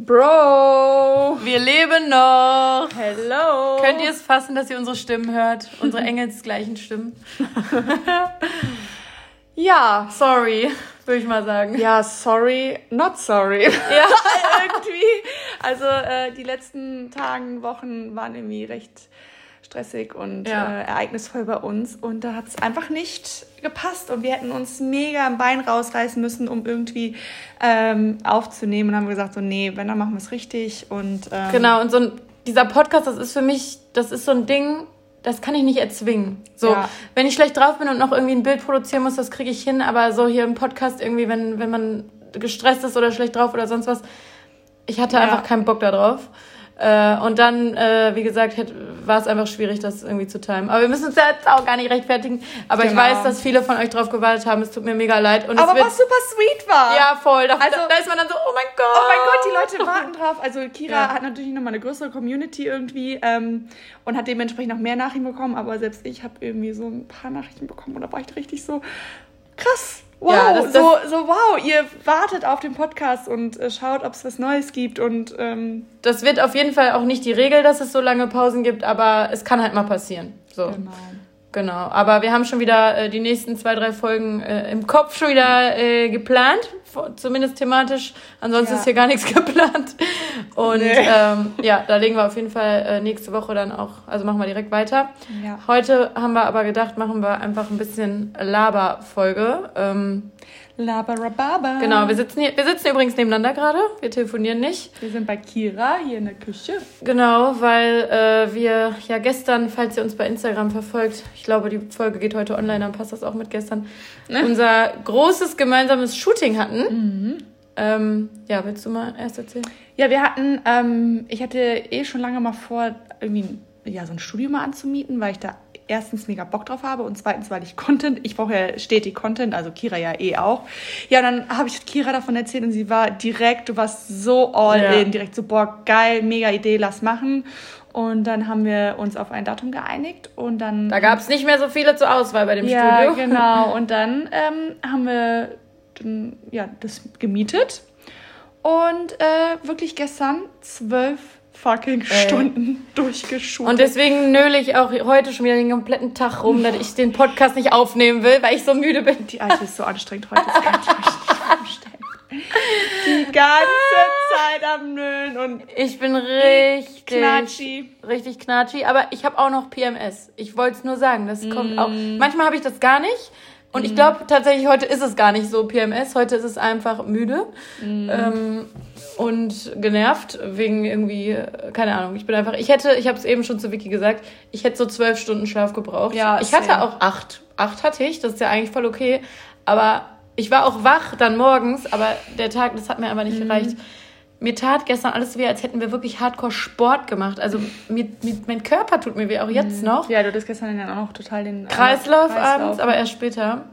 Bro! Wir leben noch! Hello! Könnt ihr es fassen, dass ihr unsere Stimmen hört? Unsere engelsgleichen Stimmen? ja. Sorry, würde ich mal sagen. Ja, sorry, not sorry. Ja. irgendwie. Also äh, die letzten Tagen, Wochen waren irgendwie recht stressig und Ja. äh, ereignisvoll bei uns. Und da hat es einfach nicht gepasst. Und wir hätten uns mega am Bein rausreißen müssen, um irgendwie ähm, aufzunehmen. Und haben gesagt, so, nee, wenn, dann machen wir es richtig. Und ähm, Genau, und so ein, dieser Podcast, das ist für mich, das ist so ein Ding, das kann ich nicht erzwingen. So, Ja. wenn ich schlecht drauf bin und noch irgendwie ein Bild produzieren muss, das kriege ich hin, aber so hier im Podcast irgendwie, wenn, wenn man gestresst ist oder schlecht drauf oder sonst was, ich hatte Ja. einfach keinen Bock da drauf. Äh, und dann, äh, wie gesagt, war es einfach schwierig, das irgendwie zu timen. Aber wir müssen uns jetzt auch gar nicht rechtfertigen. Aber ich Genau. weiß, dass viele von euch drauf gewartet haben. Es tut mir mega leid. Und Aber wird, was super sweet war. ja, voll. Da, Also- da ist man dann so, oh mein Gott. Oh mein Gott, die Leute warten drauf. Also Kira Ja. hat natürlich nochmal eine größere Community irgendwie ähm, und hat dementsprechend noch mehr Nachrichten bekommen. Aber selbst ich habe irgendwie so ein paar Nachrichten bekommen und da war ich richtig so krass. Wow, Ja, das- so, so wow, ihr wartet auf den Podcast und äh, schaut, ob es was Neues gibt und ähm, Das wird auf jeden Fall auch nicht die Regel, dass es so lange Pausen gibt, aber es kann halt mal passieren. So. genau. Genau, aber wir haben schon wieder äh, die nächsten zwei, drei Folgen äh, im Kopf schon wieder äh, geplant, zumindest thematisch. Ansonsten Ja. ist hier gar nichts geplant. Und Nee. ähm, ja, da legen wir auf jeden Fall äh, nächste Woche dann auch, also machen wir direkt weiter. Ja. Heute haben wir aber gedacht, machen wir einfach ein bisschen Laber-Folge. Ähm, Labarababa. genau, wir sitzen hier, wir sitzen übrigens nebeneinander gerade, wir telefonieren nicht. Wir sind bei Kira hier in der Küche. Genau, weil äh, wir ja gestern, falls ihr uns bei Instagram verfolgt, ich glaube, die Folge geht heute online, dann passt das auch mit gestern, unser großes gemeinsames Shooting hatten. Ähm, ja, willst du mal erst erzählen? Ja, wir hatten, ähm, ich hatte eh schon lange mal vor, irgendwie ja, so ein Studio mal anzumieten, weil ich da erstens mega Bock drauf habe und zweitens, weil ich Content, ich brauche ja stetig Content, also Kira ja eh auch. Ja, und dann habe ich Kira davon erzählt und sie war direkt, du warst so all Ja. in, direkt so, boah, geil, mega Idee, lass machen. Und dann haben wir uns auf ein Datum geeinigt und dann... Da gab es nicht mehr so viele zur Auswahl bei dem ja, Studio. genau. Und dann ähm, haben wir ja, das gemietet. Und äh, wirklich gestern zwölf fucking Stunden durchgeschult. Und deswegen nöle ich auch heute schon wieder den kompletten Tag rum, dass ich den Podcast nicht aufnehmen will, weil ich so müde bin. die Alte ist so anstrengend heute, das kann ich mir nicht vorstellen. Die ganze Zeit am Nölen und Ich bin richtig Knatschi. richtig knatschi, aber ich habe auch noch PMS. Ich wollte es nur sagen, das kommt auch. Mm. Manchmal habe ich das gar nicht. Und ich glaube tatsächlich, heute ist es gar nicht so PMS. Heute ist es einfach müde Mm. ähm, und genervt wegen irgendwie, keine Ahnung. Ich bin einfach, ich hätte, ich habe es eben schon zu Vicky gesagt, ich hätte so zwölf Stunden Schlaf gebraucht. Ja, ich hatte auch acht. Acht hatte ich, das ist ja eigentlich voll okay. Aber ich war auch wach dann morgens, aber der Tag, das hat mir einfach Mhm. nicht gereicht. Mir tat gestern alles so weh, als hätten wir wirklich Hardcore Sport gemacht. Also mir, mir, mein Körper tut mir weh, auch jetzt noch. Ja, du hattest gestern dann auch noch total den äh, Kreislauf, Kreislauf. abends, aber erst später.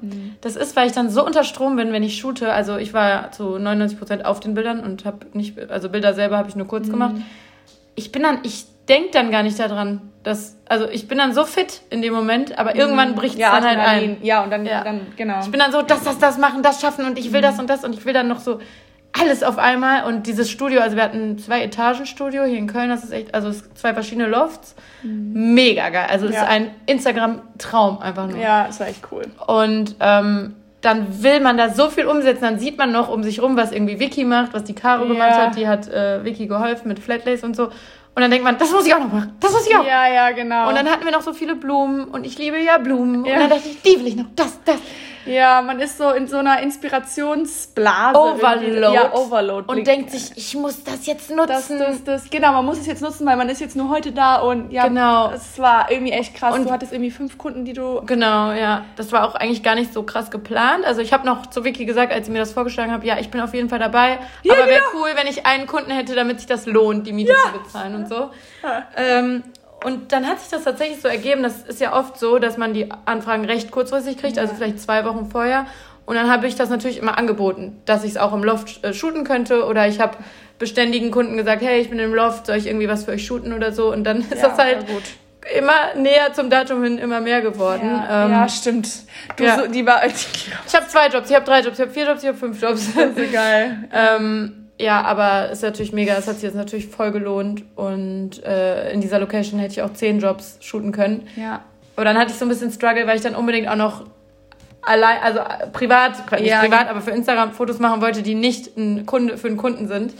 Das ist, weil ich dann so unter Strom bin, wenn ich shoote. Also ich war zu 99 Prozent auf den Bildern und habe nicht, also Bilder selber habe ich nur kurz gemacht. Ich bin dann, ich denke dann gar nicht daran, dass, also ich bin dann so fit in dem Moment, aber irgendwann bricht es ja, dann halt ein. Ja, und dann, Ja. dann genau. Ich bin dann so, das, das, das machen, das schaffen und ich will das und das und ich will dann noch so alles auf einmal und dieses Studio, also wir hatten zwei Etagen Studio hier in Köln, das ist echt, also es sind zwei verschiedene Lofts, mega geil, also es Ja. ist ein Instagram-Traum einfach nur. ja, das war echt cool. Und ähm, dann will man da so viel umsetzen, dann sieht man noch um sich rum, was irgendwie Vicky macht, was die Caro Ja. gemacht hat, die hat äh, Vicky geholfen mit Flatlace und so. Und dann denkt man, das muss ich auch noch machen, das muss ich auch. Ja, ja, genau. Und dann hatten wir noch so viele Blumen und ich liebe ja Blumen. Ja. Und dann dachte ich, die will ich noch, das, das. Ja, man ist so in so einer Inspirationsblase. Overload. Ja, Overload. Und denkt sich, ich muss das jetzt nutzen. das, das, das, genau, man muss es jetzt nutzen, weil man ist jetzt nur heute da und ja, Genau. es war irgendwie echt krass. Und- du hattest irgendwie fünf Kunden, die du. Genau, ja. Das war auch eigentlich gar nicht so krass geplant. Also ich habe noch zu Vicky gesagt, als sie mir das vorgeschlagen hat, ja, ich bin auf jeden Fall dabei. Ja, aber wäre genau. cool, wenn ich einen Kunden hätte, damit sich das lohnt, die Miete zu bezahlen und so. Ähm, und dann hat sich das tatsächlich so ergeben, das ist ja oft so, dass man die Anfragen recht kurzfristig kriegt, also vielleicht zwei Wochen vorher. Und dann habe ich das natürlich immer angeboten, dass ich es auch im Loft äh, shooten könnte. Oder ich habe beständigen Kunden gesagt, hey, ich bin im Loft, soll ich irgendwie was für euch shooten oder so. Und dann ist Ja, das halt immer näher zum Datum hin, immer mehr geworden. Ja, Ähm, ja, stimmt. Du, ja. So, die war. Ich habe zwei Jobs, ich habe drei Jobs, ich habe vier Jobs, ich habe fünf Jobs. so geil. ähm, ja, aber ist natürlich mega. Es hat sich jetzt natürlich voll gelohnt. Und äh, in dieser Location hätte ich auch zehn Jobs shooten können. Ja. Aber dann hatte ich so ein bisschen Struggle, weil ich dann unbedingt auch noch allein, also äh, privat, nicht Ja, privat, aber für Instagram Fotos machen wollte, die nicht ein Kunde für einen Kunden sind.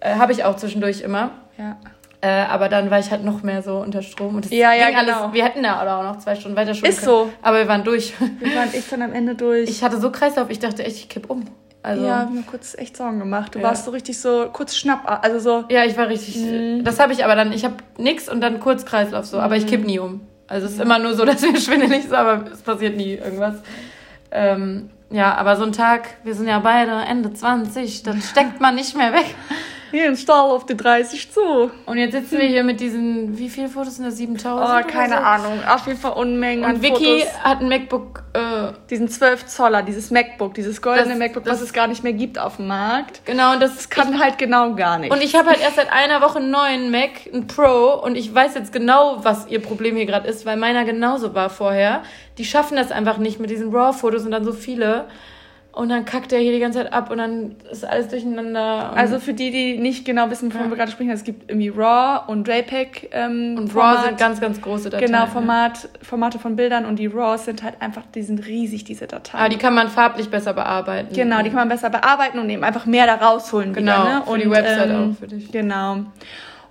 Äh, Habe ich auch zwischendurch immer. Ja. Äh, aber dann war ich halt noch mehr so unter Strom. Und das Ja, ja, ging alles, genau. Wir hätten ja auch noch zwei Stunden weiter shooten Ist können. so. Aber wir waren durch. Wir waren echt dann am Ende durch. Ich hatte so Kreislauf, ich dachte echt, ich kipp um. Also, ja, ja. hab mir kurz echt Sorgen gemacht. Du Ja. warst so richtig so kurz schnapp, also so. ich war richtig. Mhm. Das habe ich aber dann, ich habe nix und dann kurz Kreislauf so. Aber ich kipp nie um. Also es ist immer nur so, dass mir schwindelig ist, aber es passiert nie irgendwas. Ähm, ja, aber so ein Tag, wir sind ja beide Ende 20, das steckt man nicht mehr weg. Hier ein Stahl auf die 30 zu. Und jetzt sitzen wir hier mit diesen, wie viele Fotos sind das? 7000? Oh, keine so? Ahnung. Auf jeden Fall Unmengen Und Vicky Fotos. hat ein MacBook, äh, Diesen 12 Zoller, dieses MacBook, dieses goldene Das- MacBook, das- was es gar nicht mehr gibt auf dem Markt. genau, und das Das kann halt genau gar nicht. Und ich habe halt erst seit einer Woche einen neuen Mac, einen Pro, und ich weiß jetzt genau, was ihr Problem hier gerade ist, weil meiner genauso war vorher. Die schaffen das einfach nicht mit diesen RAW-Fotos und dann so viele. Und dann kackt er hier die ganze Zeit ab und dann ist alles durcheinander. Also für die, die nicht genau wissen, wovon Ja. wir gerade sprechen, es gibt irgendwie RAW und JPEG ähm, und Format. RAW sind ganz, ganz große Dateien. Genau, ja. Format, Formate von Bildern und die RAWs sind halt einfach, die sind riesig, diese Dateien. Aber die kann man farblich besser bearbeiten. Genau, die kann man besser bearbeiten und eben einfach mehr da rausholen. Genau, wieder, ne? für und, die Website ähm, auch für dich. Genau.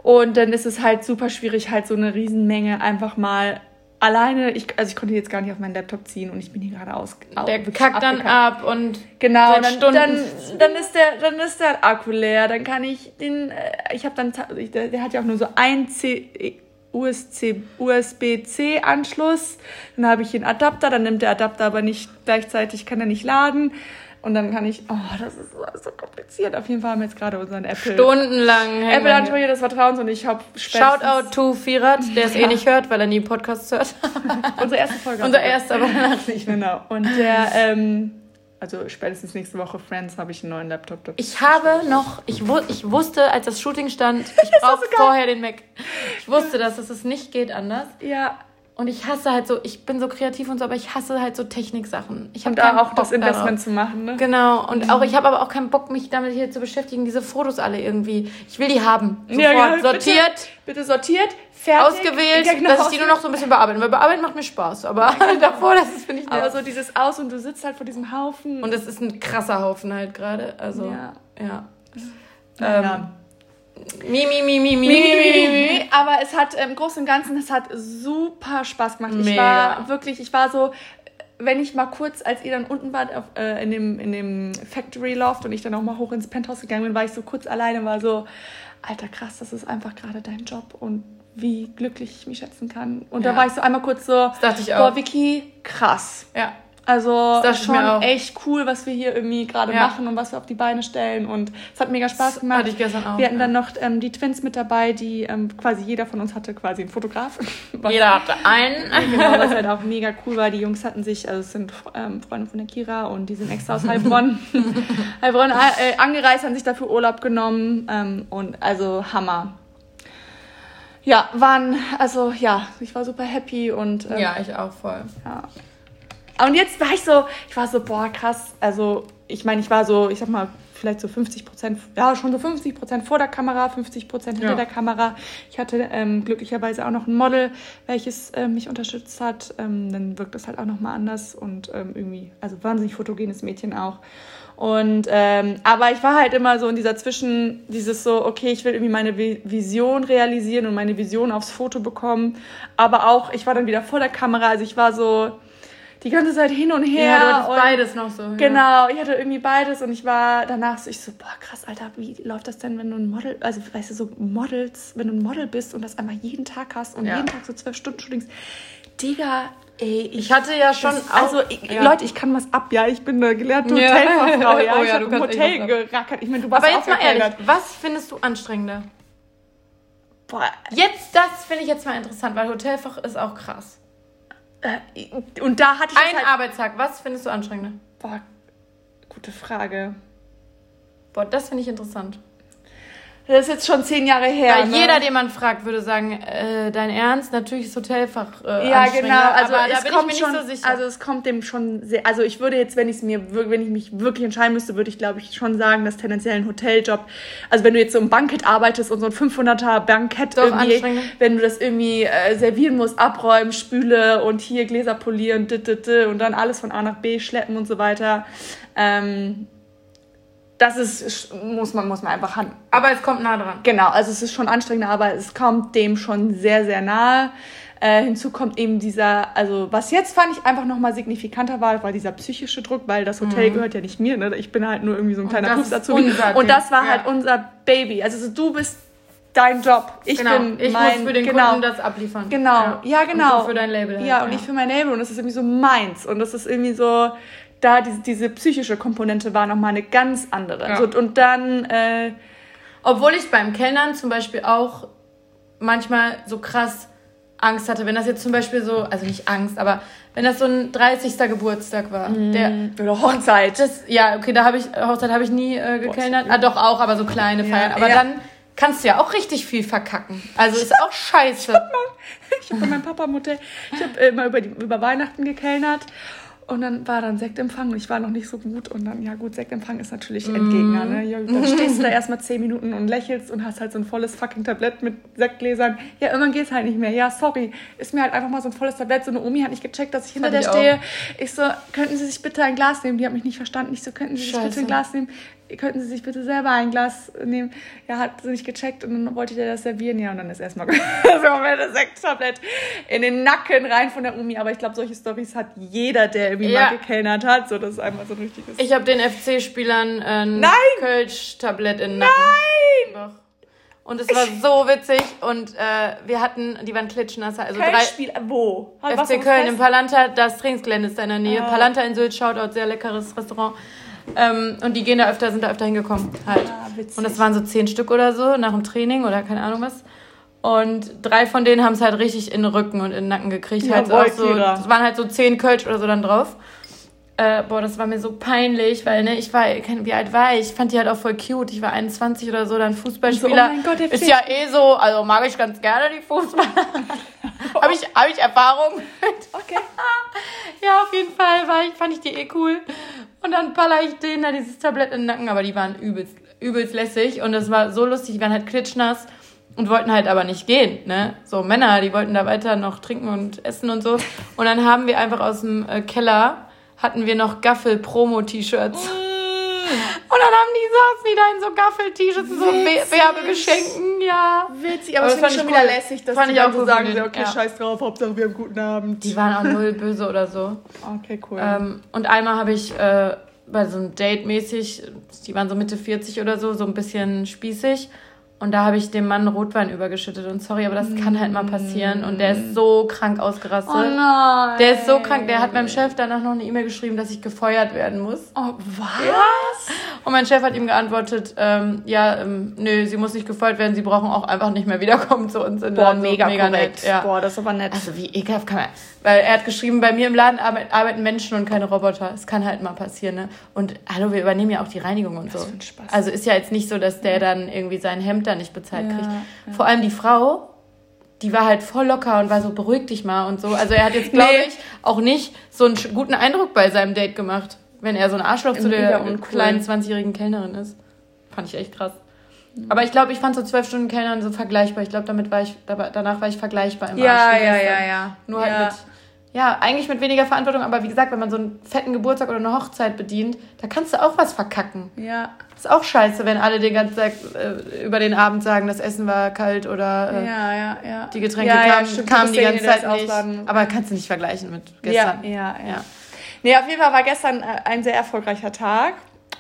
Und dann ist es halt super schwierig, halt so eine Riesenmenge einfach mal alleine, ich, also ich konnte jetzt gar nicht auf meinen Laptop ziehen und ich bin hier gerade aus. au- Der kackt dann abgekackt. ab und Genau, seit dann, Stunden. dann, dann, ist der, dann ist der Akku leer, dann kann ich den, äh, ich habe dann, der, der hat ja auch nur so ein C, USB, USB-C-Anschluss, dann habe ich den Adapter, dann nimmt der Adapter aber nicht gleichzeitig, kann er nicht laden und dann kann ich, oh, das ist so- so kompliziert. Auf jeden Fall haben wir jetzt gerade unseren Apple, stundenlang Apple wir Android des Vertrauens und ich habe Shoutout to Firat, der es eh Ja. nicht hört, weil er nie Podcasts hört. unsere erste Folge. Unser erster, aber danach nicht. Genau. Und der, ähm, also spätestens nächste Woche Friends habe ich einen neuen Laptop. Ich habe noch, ich, wu ich wusste, als das Shooting stand, ich brauche so vorher den Mac. Ich wusste, dass es das nicht geht anders. ja, Und ich hasse halt so, ich bin so kreativ und so, aber ich hasse halt so Techniksachen. Ich hab und keinen da auch Bock das Investment darauf. zu machen, ne? Genau, und auch ich habe aber auch keinen Bock, mich damit hier zu beschäftigen, diese Fotos alle irgendwie. Ich will die haben. Sofort. Ja, ja, bitte. Sortiert, Bitte sortiert, fertig. ausgewählt, Ja, genau. dass ich die nur noch so ein bisschen bearbeiten. Weil bearbeiten macht mir Spaß, aber davor, das ist, finde ich, Aber so dieses Aus und du sitzt halt vor diesem Haufen. Und es ist ein krasser Haufen halt gerade. Also, Ja. ja. ja. Ähm, Mi, mi, mi, mi, mi, Mi, mi, mi. Aber es hat im Großen und Ganzen, es hat super Spaß gemacht. Ich Mega. war wirklich, ich war so, wenn ich mal kurz, als ihr dann unten wart auf, äh, in, dem, in dem Factory Loft und ich dann auch mal hoch ins Penthouse gegangen bin, war ich so kurz alleine und war so, alter krass, das ist einfach gerade dein Job und wie glücklich ich mich schätzen kann. Und Ja. da war ich so einmal kurz so, Das dachte ich auch. boah, Vicky, krass. Ja. Also ich schon echt cool, was wir hier irgendwie gerade Ja. machen und was wir auf die Beine stellen. Und es hat mega Spaß Das gemacht. hatte ich gestern auch, Wir hatten ja. dann noch ähm, die Twins mit dabei, die ähm, quasi jeder von uns hatte quasi einen Fotograf. Jeder hatte einen. genau, was halt auch mega cool war. Die Jungs hatten sich, also es sind ähm, Freunde von der Kira und die sind extra aus Heilbronn, Heilbronn äh, angereist, haben sich dafür Urlaub genommen ähm, und also Hammer. Ja, waren, also ja, ich war super happy und ähm, Ja, ich auch voll. ja. Und jetzt war ich so, ich war so, boah, krass. Also, ich meine, ich war so, ich sag mal, vielleicht so 50 Prozent, ja, schon so 50 Prozent vor der Kamera, 50 Prozent hinter Ja. der Kamera. Ich hatte ähm, glücklicherweise auch noch ein Model, welches ähm, mich unterstützt hat. Ähm, dann wirkt das halt auch nochmal anders und ähm, irgendwie, also wahnsinnig fotogenes Mädchen auch. Und, ähm, aber ich war halt immer so in dieser Zwischen, dieses so, okay, ich will irgendwie meine Vi- Vision realisieren und meine Vision aufs Foto bekommen. Aber auch, ich war dann wieder vor der Kamera, also ich war so die ganze Zeit hin und her. Ja, du hattest und beides noch so. Ja. Genau, ich hatte irgendwie beides und ich war danach so, ich so, boah, krass, Alter, wie läuft das denn, wenn du ein Model, also weißt du, so Models, wenn du ein Model bist und das einmal jeden Tag hast und Ja. jeden Tag so zwölf Stunden Shootings. Digga, ey, Ich hatte ja schon das, auch- also ich, ja. Leute, ich kann was ab, ja, ich bin eine gelernte. Hotelfachfrau, ja, Oh ich ja, habe du im kannst Hotel gerackert. Ich meine, du warst Aber auch jetzt mal ehrlich, was findest du anstrengender? Boah, Jetzt, das finde ich jetzt mal interessant, weil Hotelfach ist auch krass. Äh, und da hatte ich Ein halt, Arbeitstag, was findest du anstrengender? boah, gute Frage. Boah, das finde ich interessant. Das ist jetzt schon zehn Jahre her. Weil ne? jeder, den man fragt, würde sagen, äh, dein Ernst? Natürlich ist Hotelfach äh, Ja, genau. Also aber da es bin kommt ich mir schon, nicht so sicher. also es kommt dem schon sehr. Also ich würde jetzt, wenn ich es mir, wenn ich mich wirklich entscheiden müsste, würde ich glaube ich schon sagen, dass tendenziell ein Hoteljob. Also wenn du jetzt so im Bankett arbeitest und so ein 500er Bankett Doch, irgendwie, wenn du das irgendwie äh, servieren musst, abräumen, spüle und hier Gläser polieren, dit, dit, dit, und dann alles von A nach B schleppen und so weiter. Ähm, das ist muss man muss man einfach han aber es kommt nah dran. Genau, also es ist schon anstrengend, aber es kommt dem schon sehr, sehr nahe. Äh, hinzu kommt eben dieser, also was jetzt fand ich einfach nochmal signifikanter war, war dieser psychische Druck, weil das Hotel gehört ja nicht mir, ne? Ich bin halt nur irgendwie so ein kleiner Pups dazu. Und das war ja. halt unser Baby. Also so, du bist dein Job. Ich genau. bin ich mein, muss für den genau. Kunden das abliefern. Genau, ja, genau. Und für dein Label. Halt, Ja, und ich für mein Label und das ist irgendwie so meins. Und das ist irgendwie so, da diese, diese psychische Komponente war nochmal eine ganz andere. Ja. So, und dann, äh, Obwohl ich beim Kellnern zum Beispiel auch manchmal so krass Angst hatte, wenn das jetzt zum Beispiel so, also nicht Angst, aber wenn das so ein 30. Geburtstag war, der oder Hochzeit. das, ja, okay, da habe ich, Hochzeit habe ich nie äh, gekellnert. Ah, doch auch, aber so kleine Feiern. Aber ja. dann kannst du ja auch richtig viel verkacken. Also ist auch scheiße. Ich habe bei meinem Papa im Hotel, ich habe äh, immer über, die, über Weihnachten gekellnert und dann war dann Sektempfang und ich war noch nicht so gut und dann, ja gut, Sektempfang ist natürlich Endgegner, ne? Ja, dann stehst du da erstmal zehn Minuten und lächelst und hast halt so ein volles fucking Tablett mit Sektgläsern. Ja, irgendwann geht's halt nicht mehr. Ja, sorry, ist mir halt einfach mal so ein volles Tablett. So eine Omi hat nicht gecheckt, dass ich hinter Fand der ich stehe. Ich so, könnten Sie sich bitte ein Glas nehmen? Die hat mich nicht verstanden. Ich so, könnten Sie sich bitte Scheiße. ein Glas nehmen? Könnten Sie sich bitte selber ein Glas nehmen? Ja, hat sie nicht gecheckt und dann wollte der das servieren. Ja, und dann ist erstmal das komplette Sekttablett in den Nacken rein von der Omi. Aber ich glaube, solche Stories hat jeder, der irgendwie Ja. mal gekellnert hat. So, das ist einmal so ein richtiges. Ich habe den FC-Spielern ein! Kölsch-Tablett in den Nacken. Nein! Doch. Und es war so witzig und äh, wir hatten, die waren klitschnass, also drei, Spiel, wo? Was war FC Köln im Palanta, das Trainingsgelände ist da in der Nähe. Ah. Palanta in Sylt, Shoutout, sehr leckeres Restaurant. Ähm, und die gehen da öfter, sind da öfter hingekommen halt. Ah, und das waren so zehn Stück oder so nach dem Training oder keine Ahnung was. Und drei von denen haben es halt richtig in den Rücken und in den Nacken gekriegt. halt Jawohl, auch so, es waren halt so zehn Kölsch oder so dann drauf. Äh, boah, das war mir so peinlich, weil ne, ich war, wie alt war ich? Ich fand die halt auch voll cute. Ich war 21 oder so, dann Fußballspieler. oh mein Gott, ist ja eh so, also mag ich ganz gerne die Fußballer. Habe ich, hab ich Erfahrung mit. Okay. Ja, auf jeden Fall war ich, fand ich die eh cool. Und dann baller ich denen da dieses Tablett in den Nacken, aber die waren übelst, übelst lässig und das war so lustig, die waren halt klitschnass und wollten halt aber nicht gehen, ne? So Männer, die wollten da weiter noch trinken und essen und so. Und dann haben wir einfach aus dem äh, Keller, hatten wir noch Gaffel-Promo-T-Shirts. Und dann haben die, saßen die da in so Gaffel-T-Shirts und so Werbegeschenken, ja. Witzig, aber, Aber das finde ich fand schon wieder lässig, dass Fand die ich auch so cool sagen, denen, okay, ja. scheiß drauf, Hauptsache wir haben einen guten Abend. Die waren auch null böse oder so. Okay, cool. Ähm, und einmal habe ich äh, bei so einem Date mäßig, die waren so Mitte 40 oder so, so ein bisschen spießig. Und da habe ich dem Mann Rotwein übergeschüttet. Und sorry, aber das kann halt mal passieren. Und der ist so krank ausgerastet. oh nein. Der ist so krank, der hat meinem Chef danach noch eine E-Mail geschrieben, dass ich gefeuert werden muss. Oh, was? Und mein Chef hat ihm geantwortet, ähm, ja, ähm, nö, sie muss nicht gefeuert werden, sie brauchen auch einfach nicht mehr wiederkommen zu uns in Boah. So mega, korrekt. nett, ja. Boah, das ist aber nett. Also wie ekelhaft kann man. Weil er hat geschrieben, bei mir im Laden arbeit, arbeiten Menschen und keine Roboter. Es kann halt mal passieren, ne? Und hallo, wir übernehmen ja auch die Reinigung und so. für ein Spaß. Also ist ja jetzt nicht so, dass der dann irgendwie sein Hemd da nicht bezahlt Ja, kriegt. ja. Vor allem die Frau, die war halt voll locker und war so, beruhig dich mal und so. Also er hat jetzt, glaube Nee. ich, auch nicht so einen guten Eindruck bei seinem Date gemacht, wenn er so ein Arschloch zu Mega der uncool. kleinen 20-jährigen Kellnerin ist. Fand ich echt krass. Aber ich glaube, ich fand so zwölf Stunden Kellnern so vergleichbar. Ich glaube, damit war ich, danach war ich vergleichbar im Ja, Arsch ja, gestern. ja, ja. Nur halt Ja. mit, ja, eigentlich mit weniger Verantwortung, aber wie gesagt, wenn man so einen fetten Geburtstag oder eine Hochzeit bedient, da kannst du auch was verkacken. Ja, Ist auch scheiße, wenn alle den ganzen Tag äh, über den Abend sagen, das Essen war kalt oder äh, ja, ja, ja. die Getränke ja, ja, kamen, stimmt, kamen die ganze Zeit nicht. ausladen. Aber kannst du nicht vergleichen mit Ja, gestern. ja, ja. Ja. Nee, auf jeden Fall war gestern äh, ein sehr erfolgreicher Tag.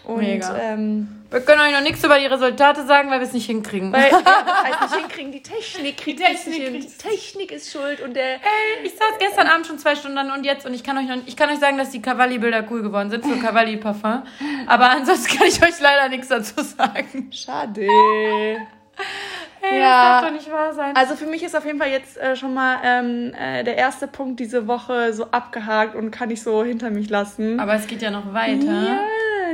Und, Mega. Ähm, Wir können euch noch nichts über die Resultate sagen, weil wir es nicht hinkriegen. weil, ja, das heißt nicht hinkriegen, die Technik kriegt Die Technik es nicht hin. Die. Technik ist schuld und der... ich saß gestern Abend schon zwei Stunden und jetzt und ich kann euch noch, ich kann euch sagen, dass die Cavalli-Bilder cool geworden sind für Cavalli-Parfum. Aber ansonsten kann ich euch leider nichts dazu sagen. Schade. Hey, Ja. das darf doch nicht wahr sein. Also für mich ist auf jeden Fall jetzt äh, schon mal ähm, äh, der erste Punkt diese Woche so abgehakt und kann ich so hinter mich lassen. Aber es geht ja noch weiter. Ja,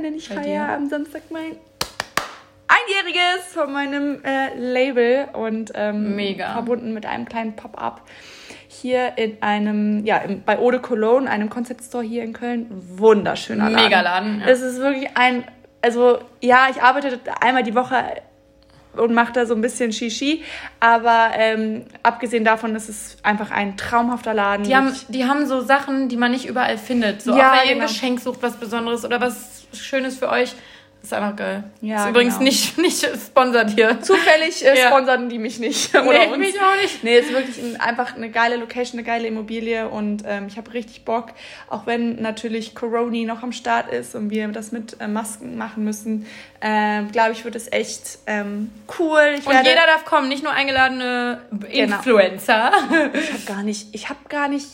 denn ich feiere am Samstag mein Einjähriges von meinem äh, Label und ähm, Mega. verbunden mit einem kleinen Pop-up hier in einem, ja, im, bei Eau de Cologne, einem Concept Store hier in Köln. Wunderschöner Laden. Mega Laden, ja. Es ist wirklich ein, also ja, ich arbeite einmal die Woche und mache da so ein bisschen Shishi, aber ähm, abgesehen davon ist es einfach ein traumhafter Laden. Die haben, die haben so Sachen, die man nicht überall findet. So, Ja, wenn ihr ein genau. Geschenk sucht, was Besonderes oder was Schönes für euch. Ist einfach geil. Ja, ist übrigens genau. nicht, nicht sponsert hier. Zufällig äh, Ja. sponsern die mich nicht. Oder Nee, uns. mich auch nicht. Nee, ist wirklich ein, einfach eine geile Location, eine geile Immobilie und ähm, ich habe richtig Bock, auch wenn natürlich Corona noch am Start ist und wir das mit äh, Masken machen müssen, ähm, glaube ich, wird es echt ähm, cool. Ich Und jeder darf kommen, nicht nur eingeladene Genau. Influencer. ich habe gar nicht, ich habe gar nicht,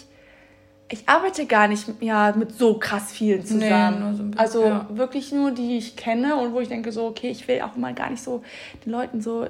ich arbeite gar nicht ja, mit so krass vielen zusammen. nur so bisschen, also ja. wirklich nur die, die ich kenne und wo ich denke so, okay, ich will auch mal gar nicht so den Leuten so,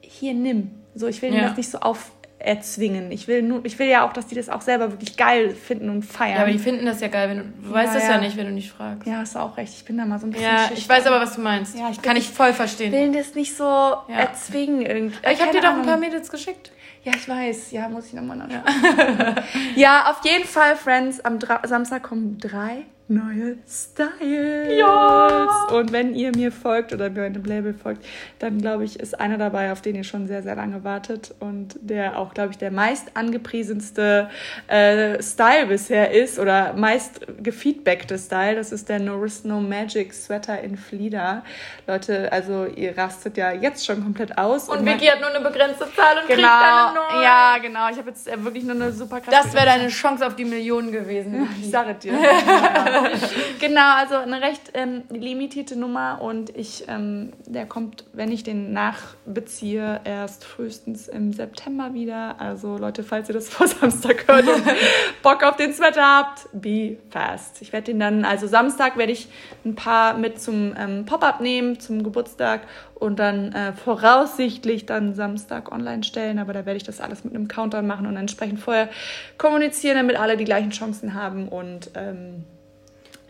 hier nimm. So, ich will Ja. das nicht so auferzwingen. Ich will nur, ich will ja auch, dass die das auch selber wirklich geil finden und feiern. Ja, aber die finden das ja geil, wenn du, du weißt Ja, das ja. nicht, wenn du nicht fragst. ja, hast du auch recht. Ich bin da mal so ein bisschen Ja, ich schüchtern. weiß aber, was du meinst. Ja, ich Kann ich voll verstehen. will das nicht so erzwingen irgendwie. ich habe dir doch ein paar Mädels geschickt. Ja, ich weiß. Ja, muss ich nochmal nachschauen. Ja. auf jeden Fall, Friends. Am Dra Samstag kommen drei neue Styles. Ja. Und wenn ihr mir folgt oder mir meinem Label folgt, dann glaube ich, ist einer dabei, auf den ihr schon sehr, sehr lange wartet und der auch, glaube ich, der meist angepriesenste äh, Style bisher ist oder meist gefeedbackte Style. Das ist der No Risk No Magic Sweater in Flieder. Leute, also ihr rastet ja jetzt schon komplett aus. Und man- Vicky hat nur eine begrenzte Zahl und kriegt Genau, eine neue. ja, genau. Ich habe jetzt äh, wirklich nur eine super krasse Das wäre deine Chance auf die Millionen gewesen. Ich sage dir. genau. also eine recht ähm, limitierte Nummer und ich, ähm, der kommt, wenn ich den nachbeziehe, erst frühestens im September wieder. Also Leute, falls ihr das vor Samstag hört und Bock auf den Sweater habt, be fast. Ich werde den dann, also Samstag werde ich ein paar mit zum ähm, Pop-up nehmen, zum Geburtstag und dann äh, voraussichtlich dann Samstag online stellen. Aber da werde ich das alles mit einem Countdown machen und entsprechend vorher kommunizieren, damit alle die gleichen Chancen haben und ähm,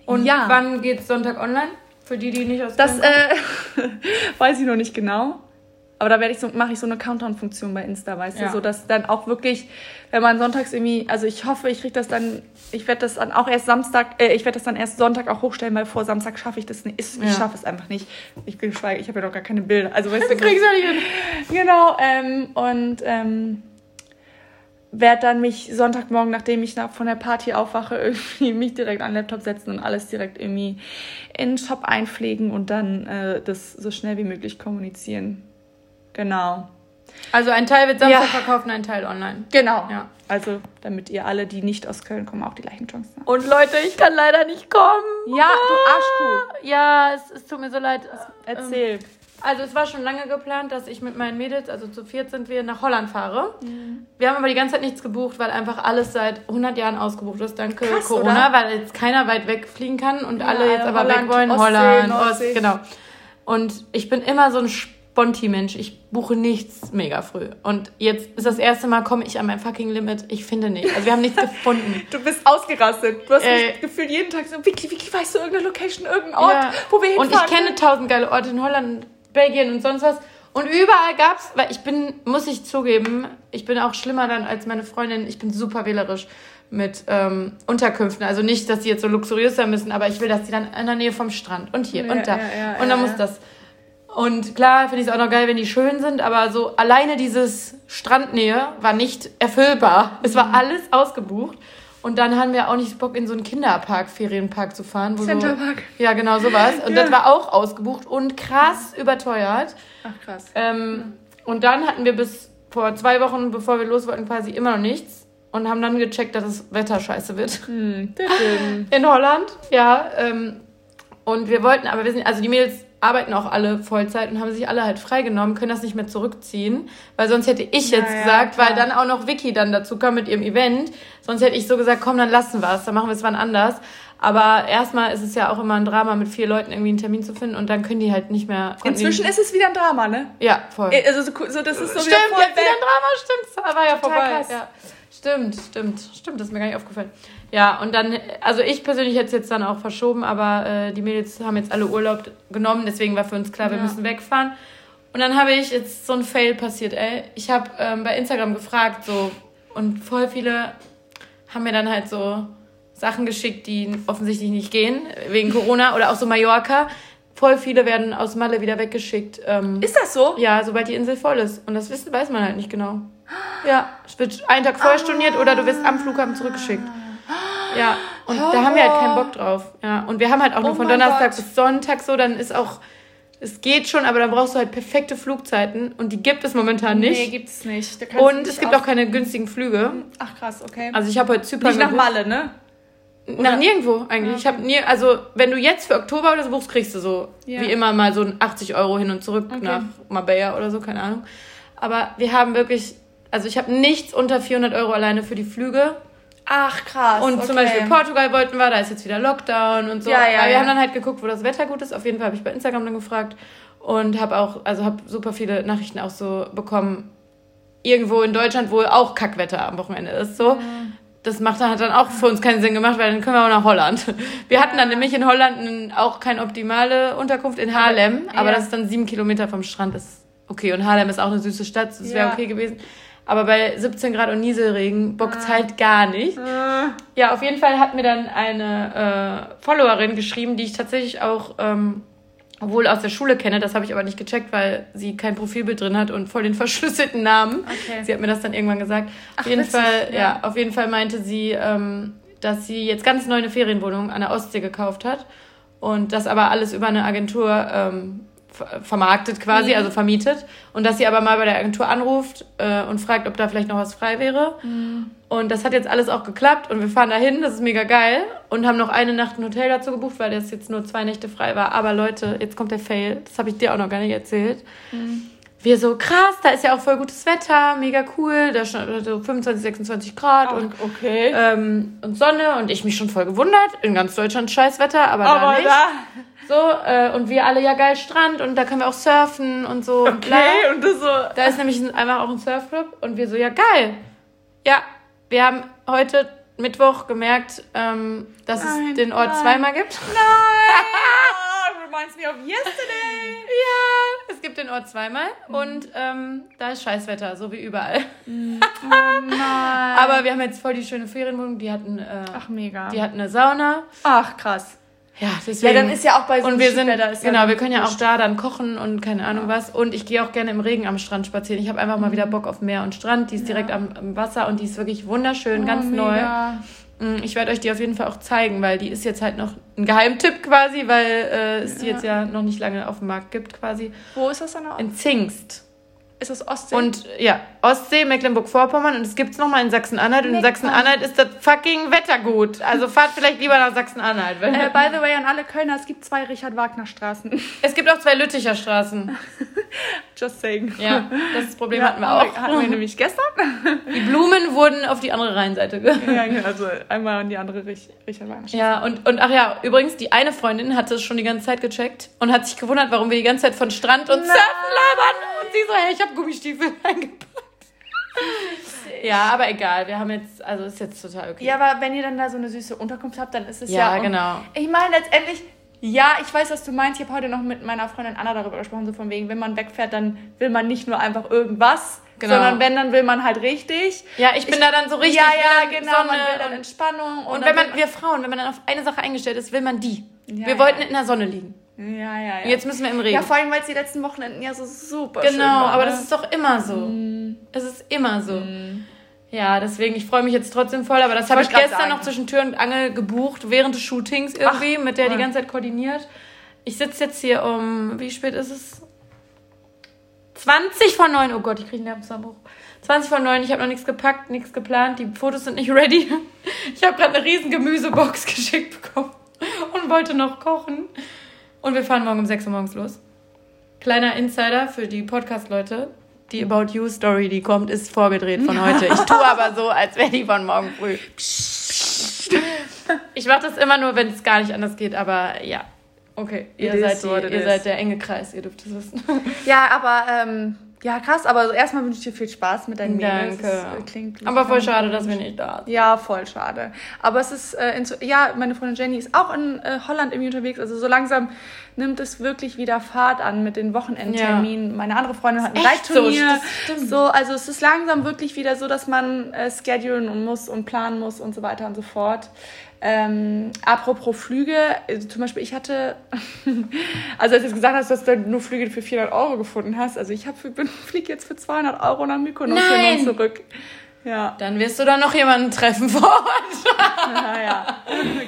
Und ja. wann geht's Sonntag online? Für die, die nicht aus Das äh, weiß ich noch nicht genau. Aber da werde ich so, mache ich so eine Countdown-Funktion bei Insta, weißt Ja. du, so dass dann auch wirklich, wenn man sonntags irgendwie, also ich hoffe, ich kriege das dann, ich werde das dann auch erst Samstag, äh, ich werde das dann erst Sonntag auch hochstellen, weil vor Samstag schaffe ich das nicht. Ich, Ja. schaffe es einfach nicht. Ich bin geschweige, ich habe ja noch gar keine Bilder. Also weißt Du du, kriegst ja nicht hin. Genau, ähm, und ähm, werde dann mich Sonntagmorgen, nachdem ich nach, von der Party aufwache, irgendwie mich direkt an den Laptop setzen und alles direkt irgendwie in den Shop einpflegen und dann äh, das so schnell wie möglich kommunizieren. Genau. Also ein Teil wird Samstag Ja. verkauft und ein Teil online. Genau. Ja. Also, damit ihr alle, die nicht aus Köln kommen, auch die gleichen Chancen habt. Und Leute, ich kann leider nicht kommen. Ja, du Arschkuh. Ja, es, es tut mir so leid. Erzähl. Also es war schon lange geplant, dass ich mit meinen Mädels, also zu viert sind wir, nach Holland fahre. Wir haben aber die ganze Zeit nichts gebucht, weil einfach alles seit 100 Jahren ausgebucht ist, danke Krass, Corona, oder? weil jetzt keiner weit wegfliegen kann und Ja, alle jetzt aber Holland, weg wollen. Ostsee, Holland, Nordsee. Ost, genau. Und ich bin immer so ein Sponti-Mensch. Ich buche nichts mega früh. Und jetzt ist das erste Mal, komme ich an mein fucking Limit. Ich finde nicht. Also wir haben nichts gefunden. Du bist ausgerastet. Du hast Äh, mich gefühlt jeden Tag so, Vicky, Vicky, weißt du irgendeine Location, irgendeinen Ort, Ja. wo wir Und hinfahren ich kenne tausend geile Orte in Holland, Belgien und sonst was. Und überall gab's, weil ich bin, muss ich zugeben, ich bin auch schlimmer dann als meine Freundin. Ich bin super wählerisch mit ähm, Unterkünften. Also nicht, dass die jetzt so luxuriös sein müssen, aber ich will, dass die dann in der Nähe vom Strand und hier Ja, und da. ja, ja, und dann muss das. Und klar finde ich es auch noch geil, wenn die schön sind, aber so alleine dieses Strandnähe war nicht erfüllbar. Es Mhm. war alles ausgebucht. Und dann haben wir auch nicht Bock, in so einen Kinderpark, Ferienpark zu fahren. Wo Centerpark. So, ja, genau sowas. Und Ja. das war auch ausgebucht und krass überteuert. Ach, krass. Ähm, Und dann hatten wir bis vor zwei Wochen, bevor wir los wollten, quasi immer noch nichts. Und haben dann gecheckt, dass das Wetter scheiße wird. Hm. In Holland, ja. Ähm, und wir wollten, aber wir sind, also die Mädels arbeiten auch alle Vollzeit und haben sich alle halt freigenommen, können das nicht mehr zurückziehen, weil sonst hätte ich jetzt Ja, ja, gesagt, klar. weil dann auch noch Vicky dann dazu kam mit ihrem Event, sonst hätte ich so gesagt, komm, dann lassen wir es, dann machen wir es wann anders. Aber erstmal ist es ja auch immer ein Drama, mit vier Leuten irgendwie einen Termin zu finden und dann können die halt nicht mehr. Inzwischen ist es wieder ein Drama, ne? ja voll. Also so, so das ist so stimmt, wieder voll jetzt wieder ein Drama, stimmt, war ja Total vorbei. Ja. Stimmt, stimmt, stimmt, das ist mir gar nicht aufgefallen. Ja, und dann, also ich persönlich hätte es jetzt dann auch verschoben, aber äh, die Mädels haben jetzt alle Urlaub genommen, deswegen war für uns klar, wir Ja. müssen wegfahren. Und dann habe ich jetzt so ein Fail passiert, ey. Ich habe ähm, bei Instagram gefragt, so, und voll viele haben mir dann halt so Sachen geschickt, die offensichtlich nicht gehen, wegen Corona oder auch so Mallorca. Voll viele werden aus Malle wieder weggeschickt. Ähm, Ist das so? Ja, sobald die Insel voll ist. Und das wissen, weiß man halt nicht genau. Ja, es wird einen Tag vorher storniert oder du wirst am Flughafen zurückgeschickt. Ja, und da haben wir halt keinen Bock drauf. Ja, und wir haben halt auch nur Oh von Donnerstag Gott. bis Sonntag so, dann ist auch, es geht schon, aber dann brauchst du halt perfekte Flugzeiten und die gibt es momentan nicht. Nee, nicht. Da kannst du und nicht es gibt auch keine günstigen Flüge. Ach krass, okay. Also ich habe heute Zypern nicht nach. Malle, ne? Nach nirgendwo eigentlich. Ich habe nie, also wenn du jetzt für Oktober oder so buchst, kriegst du so Ja. wie immer mal so ein 80 Euro hin und zurück Okay. nach Marbella oder so, keine Ahnung. Aber wir haben wirklich, also ich habe nichts unter 400 Euro alleine für die Flüge. Ach krass. Und zum Beispiel Portugal wollten wir, da ist jetzt wieder Lockdown und so. Ja, ja, Aber wir ja. haben dann halt geguckt, wo das Wetter gut ist. Auf jeden Fall habe ich bei Instagram dann gefragt und habe auch, also habe super viele Nachrichten auch so bekommen. Irgendwo in Deutschland, wo auch Kackwetter am Wochenende ist, so. Das macht dann, hat dann auch für uns keinen Sinn gemacht, weil dann können wir auch nach Holland. Wir hatten dann nämlich in Holland auch keine optimale Unterkunft in Haarlem, aber Ja. das ist dann sieben Kilometer vom Strand. Das ist okay. Und Haarlem ist auch eine süße Stadt, das wäre okay gewesen. Aber bei 17 Grad und Nieselregen bockt's halt gar nicht. Ja, auf jeden Fall hat mir dann eine äh, Followerin geschrieben, die ich tatsächlich auch ähm, wohl aus der Schule kenne. Das habe ich aber nicht gecheckt, weil sie kein Profilbild drin hat und voll den verschlüsselten Namen. Okay. Sie hat mir das dann irgendwann gesagt. Ach, auf jeden witzig, Fall, ja. ja. auf jeden Fall meinte sie, ähm, dass sie jetzt ganz neu eine Ferienwohnung an der Ostsee gekauft hat und das aber alles über eine Agentur ähm, vermarktet quasi, Mhm. also vermietet. Und dass sie aber mal bei der Agentur anruft äh, und fragt, ob da vielleicht noch was frei wäre. Mhm. Und das hat jetzt alles auch geklappt und wir fahren dahin, das ist mega geil und haben noch eine Nacht ein Hotel dazu gebucht, weil das jetzt nur zwei Nächte frei war. Aber Leute, jetzt kommt der Fail, das habe ich dir auch noch gar nicht erzählt. Wir so, krass, da ist ja auch voll gutes Wetter, mega cool, da stand so 25, 26 Grad und, okay. ähm, und Sonne und ich mich schon voll gewundert. In ganz Deutschland scheiß Wetter, aber, da Aber nicht. da. So, äh, und wir alle ja geil Strand und da können wir auch surfen und so. und bla. Okay, und das so. Da ist nämlich ein- einmal auch ein Surfclub und wir so, ja geil. Ja, wir haben heute Mittwoch gemerkt, ähm, dass Nein, es den Ort nein. zweimal gibt. Nein! Oh, reminds me of yesterday. Ja, es gibt den Ort zweimal und ähm, da ist Scheißwetter, so wie überall. Oh nein. Aber wir haben jetzt voll die schöne Ferienwohnung, die hatten, äh, Ach, mega. die hatten eine Sauna. Ach, krass. Ja, deswegen. Ja, dann ist ja auch bei so und einem wir sind, ist genau, ja wir können ja auch da dann kochen und keine Ahnung was. Und ich gehe auch gerne im Regen am Strand spazieren. Ich habe einfach mal wieder Bock auf Meer und Strand. Die ist direkt am, am Wasser und die ist wirklich wunderschön, ganz oh, neu. mega. Mm, Ich werde euch die auf jeden Fall auch zeigen, weil die ist jetzt halt noch ein Geheimtipp quasi, weil äh, es die jetzt ja noch nicht lange auf dem Markt gibt quasi. Wo ist das dann auch? In Zingst. Ist das Ostsee? Und ja, Ostsee, Mecklenburg-Vorpommern und es gibt's noch mal in Sachsen-Anhalt. Und in. Sachsen-Anhalt ist das fucking Wetter gut. Also fahrt vielleicht lieber nach Sachsen-Anhalt. äh, by the way, an alle Kölner, es gibt zwei Richard-Wagner-Straßen. Es gibt auch zwei Lütticher Straßen. Just saying. Ja, das Problem Ja, hatten wir auch. Hatten wir nämlich gestern. Die Blumen wurden auf die andere Rheinseite ja, genau, also einmal an die andere Rich Richard-Wagner-Straße. Ja, und, und ach ja, übrigens, die eine Freundin hatte es schon die ganze Zeit gecheckt und hat sich gewundert, warum wir die ganze Zeit von Strand und. Surfen labern. Und sie so, hey, ich habe Gummistiefel eingepackt. Ja, aber egal, wir haben jetzt, also ist jetzt total okay. Ja, aber wenn ihr dann da so eine süße Unterkunft habt, dann ist es Ja, ja. und genau. Ich meine, letztendlich, ja, ich weiß, was du meinst. Ich habe heute noch mit meiner Freundin Anna darüber gesprochen, so von wegen, wenn man wegfährt, dann will man nicht nur einfach irgendwas, Genau. sondern wenn, dann will man halt richtig. Ja, ich bin da dann so richtig. ja, ja, genau. Sonne man will dann und, Entspannung. und dann wenn man, wir Frauen, wenn man dann auf eine Sache eingestellt ist, will man die. Ja, wir ja. wollten in der Sonne liegen. Ja, ja, ja. Jetzt müssen wir im Regen. ja, vor allem, weil es die letzten Wochenenden ja so super schön Genau, aber ne? das ist doch immer so. Mm. Es ist immer so. Ja, deswegen, ich freue mich jetzt trotzdem voll, aber das habe ich wollte grad gestern sagen. noch zwischen Tür und Angel gebucht, während des Shootings irgendwie, Ach, mit der die cool. ganze Zeit koordiniert. Ich sitze jetzt hier um, wie spät ist es? 20 vor 9. Oh Gott, ich kriege einen Nervenzusammenbruch. 20 vor 9, ich habe noch nichts gepackt, nichts geplant, die Fotos sind nicht ready. Ich habe gerade eine riesen Gemüsebox geschickt bekommen und wollte noch kochen. Und wir fahren morgen um 6 Uhr morgens los. Kleiner Insider für die Podcast-Leute. Die About You Story, die kommt, ist vorgedreht von heute. Ich tue aber so, als wäre die von morgen früh. Ich mache das immer nur, wenn es gar nicht anders geht, aber ja. Okay, ihr, seid, die, ihr seid der enge Kreis, ihr dürft es wissen. Ja, aber ähm, ja, krass, aber also erstmal wünsche ich dir viel Spaß mit deinen Mädels. Danke. Das, klingt Aber voll schade, dass wir nicht da sind. Ja, voll schade. Aber es ist, äh, in, ja, meine Freundin Jenny ist auch in äh, Holland irgendwie unterwegs. Also so langsam nimmt es wirklich wieder Fahrt an mit den Wochenendterminen. Meine andere Freundin hat ein so, Reitturnier. stimmt. So, also es ist langsam wirklich wieder so, dass man äh, schedulen und muss und planen muss und so weiter und so fort. Ähm, apropos Flüge, also zum Beispiel ich hatte, also als du jetzt gesagt hast, dass du nur Flüge für 400 Euro gefunden hast, also ich fliege jetzt für 200 Euro nach Mykonos hin Nein. und zurück. Ja. Dann wirst du da noch jemanden treffen vor Ort. Ja, ja.